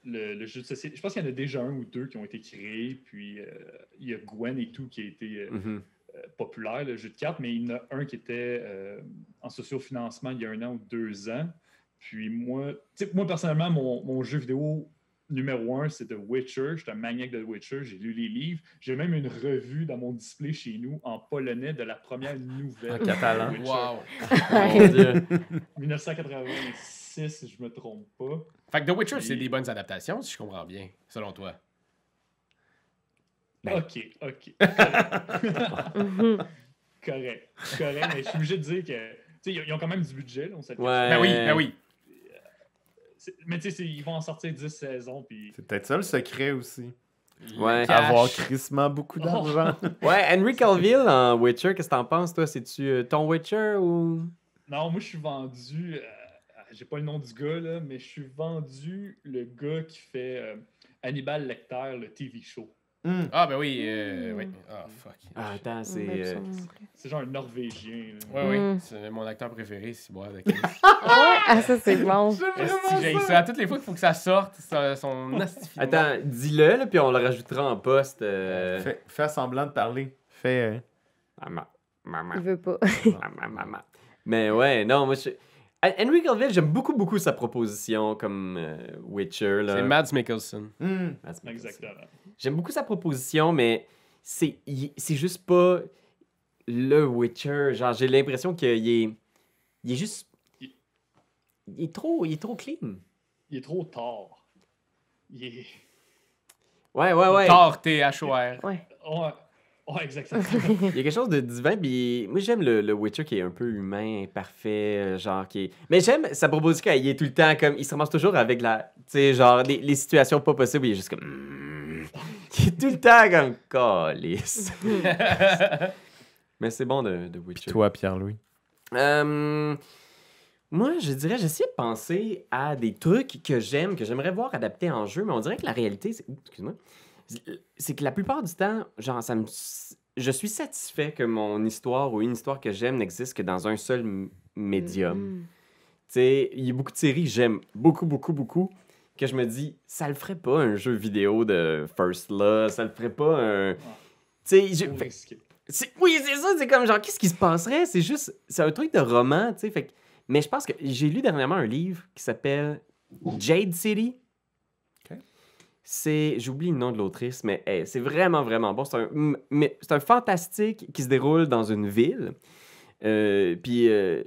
Le, le jeu de société. Je pense qu'il y en a déjà un ou deux qui ont été créés, puis euh, il y a Gwen et tout qui a été euh, populaire, le jeu de cartes, mais il y en a un qui était euh, en sociofinancement il y a un an ou deux ans. Puis moi, moi personnellement, mon, mon jeu vidéo numéro un, c'est The Witcher. Je suis un maniaque de The Witcher. J'ai lu les livres. J'ai même une revue dans mon display chez nous en polonais de la première nouvelle. En catalan. Wow. Mon Dieu. 1986, si je me trompe pas. Fait que The Witcher, c'est des bonnes adaptations, si je comprends bien, selon toi. Ben. Ok, ok. Correct. Correct, mais je suis obligé de dire que. Tu sais, ils ont- quand même du budget, là, on. Ouais. Ben oui, ben oui. Mais tu sais, ils vont en sortir 10 saisons, puis. C'est peut-être ça le secret aussi. Ouais. Cash. Avoir crissement beaucoup d'argent. Ouais, Henry Cavill en Witcher, qu'est-ce que t'en penses, toi? C'est-tu euh, ton Witcher ou? Non, moi, je suis vendu. euh, J'ai pas le nom du gars, là, mais je suis vendu le gars qui fait euh, Hannibal Lecter, le TV show. Hmm. Ah, ben oui, euh, oui. Ah, fuck. Ah, attends, c'est. Euh, ça. C'est genre un Norvégien. là. Ouais, oui, Mm. c'est mon acteur préféré, c'est moi. avec. Ah, ça, c'est bon. J'ai ça. Toutes les fois qu'il faut que ça sorte, ça- son. Attends, dis-le, là, puis on le rajoutera en poste. Euh... Fais, fais semblant de parler. Fais. euh, Maman. Maman. Il veut pas. Maman, maman. Mais ouais, non, moi, je... Henry Cavill, j'aime beaucoup, beaucoup sa proposition comme euh, Witcher. Là. C'est Mads Mikkelsen. hmm. Mads Mikkelsen. Exactement. J'aime beaucoup sa proposition, mais c'est juste pas le Witcher. Genre, j'ai l'impression qu'il est, il est juste... Il- Il est trop, il est trop clean. Il est trop tard. Il est. Ouais, ouais, ouais. Thor, T-H-O-R. Ouais. Ouais, ouais exactement. Il y a quelque chose de divin, puis moi j'aime le, le Witcher qui est un peu humain, parfait, euh, genre qui est... Mais j'aime sa proposition, il est tout le temps comme... Il se ramasse toujours avec la... Tu sais, genre, les, les situations pas possibles, il est juste comme... Mm. Il est tout le temps comme... Calice. Mais c'est bon de, de Witcher. Toi, Pierre-Louis? Euh, moi, je dirais, j'essaie de penser à des trucs que j'aime, que j'aimerais voir adaptés en jeu, mais on dirait que la réalité, c'est, Ouh, excuse-moi, c'est que la plupart du temps, genre, ça me, je suis satisfait que mon histoire ou une histoire que j'aime n'existe que dans un seul médium. Tu sais, il y a beaucoup de séries que j'aime beaucoup, beaucoup, beaucoup, que je me dis, ça le ferait pas un jeu vidéo de First Law, ça le ferait pas un. Tu sais, je- Oui, c'est ça, c'est comme genre, qu'est-ce qui se passerait? C'est juste, c'est un truc de roman, tu sais. Fait mais je pense que j'ai lu dernièrement un livre qui s'appelle Jade City. C'est, j'oublie le nom de l'autrice, mais c'est vraiment, vraiment bon. C'est un, un fantastique qui se déroule dans une ville. Euh, puis euh,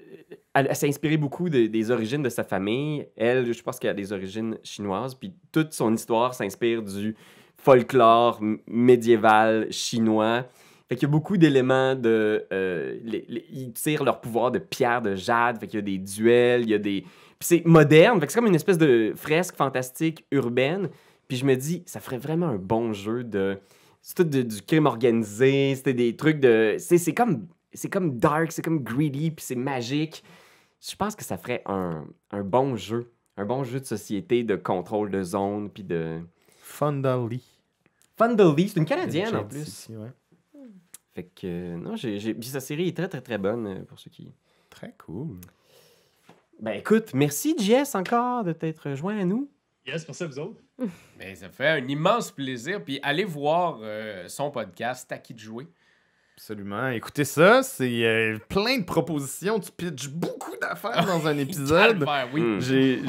elle, s'est inspirée beaucoup de- des origines de sa famille. Elle, je pense qu'elle a des origines chinoises. Puis toute son histoire s'inspire du folklore médiéval chinois. Fait qu'il y a beaucoup d'éléments de. euh, ils tirent leur pouvoir de pierre de jade. Fait qu'il y a des duels, il y a des. Puis c'est moderne. C'est comme une espèce de fresque fantastique urbaine. Puis je me dis, ça ferait vraiment un bon jeu de. C'est tout de- du crime organisé. C'était des trucs de. C'est comme. C'est comme dark, c'est comme greedy, puis c'est magique. Je pense que ça ferait un, un bon jeu. Un bon jeu de société, de contrôle de zone, puis de. Fondally. Fondally, c'est une Canadienne en plus. Ouais. Fait que, euh, non, j'ai, j'ai- puis sa série est très, très, très bonne euh, pour ceux qui. Très cool. Ben écoute, merci Jess encore de t'être joint à nous. Yes, merci à vous autres. Ben, ça fait un immense plaisir. Puis allez voir euh, son podcast, T'as qui de jouer. Absolument. Écoutez ça, c'est euh, plein de propositions. Tu pitches beaucoup d'affaires dans un épisode. Oui. J'ai,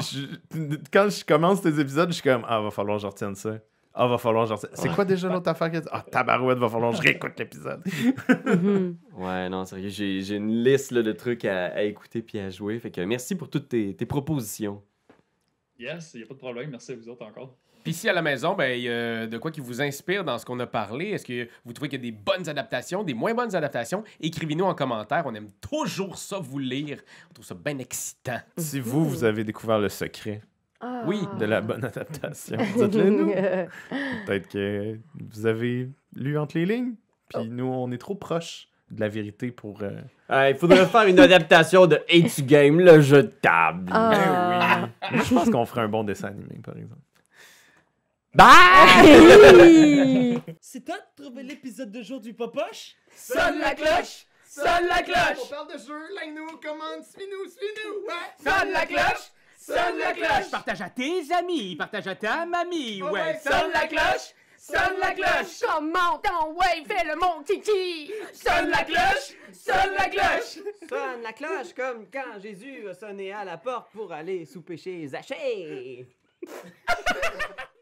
quand je commence tes épisodes, je suis comme Ah, va falloir que je retienne ça. Ah, va falloir que je retienne. C'est quoi déjà l'autre affaire que Ah, tabarouette, va falloir que je réécoute l'épisode. Mhm. Ouais, non, sérieux, j'ai, j'ai une liste là, de trucs à, à écouter puis à jouer. Fait que merci pour toutes tes, tes propositions. Yes, il n'y a pas de problème. Merci à vous autres encore. Puis ici à la maison, ben, il y a de quoi qui vous inspire dans ce qu'on a parlé. Est-ce que vous trouvez qu'il y a des bonnes adaptations, des moins bonnes adaptations? Écrivez-nous en commentaire. On aime toujours ça vous lire. On trouve ça bien excitant. Si vous, vous avez découvert le secret Ah. Oui, de la bonne adaptation, dites-le nous. Peut-être que vous avez lu entre les lignes, puis nous, on est trop proches de la vérité pour. euh, Euh, il faudrait faire une adaptation de H Game, le jeu de table. Ah. Moi, je pense qu'on ferait un bon dessin animé, par exemple. Hi! C'est toi de trouver l'épisode de jour du Popoche? Sonne la cloche! Sonne la cloche! parle de jeu, like-nous, commande, suis-nous, suis-nous! Sonne la cloche! Sonne la cloche! Partage à tes amis, partage à ta mamie, ouais. Sonne la cloche! Sonne la cloche! Comment ton wave fait le mon kiki? Sonne la cloche! Sonne la cloche! Sonne la cloche comme quand Jésus a sonné à la porte pour aller souper chez Zachée.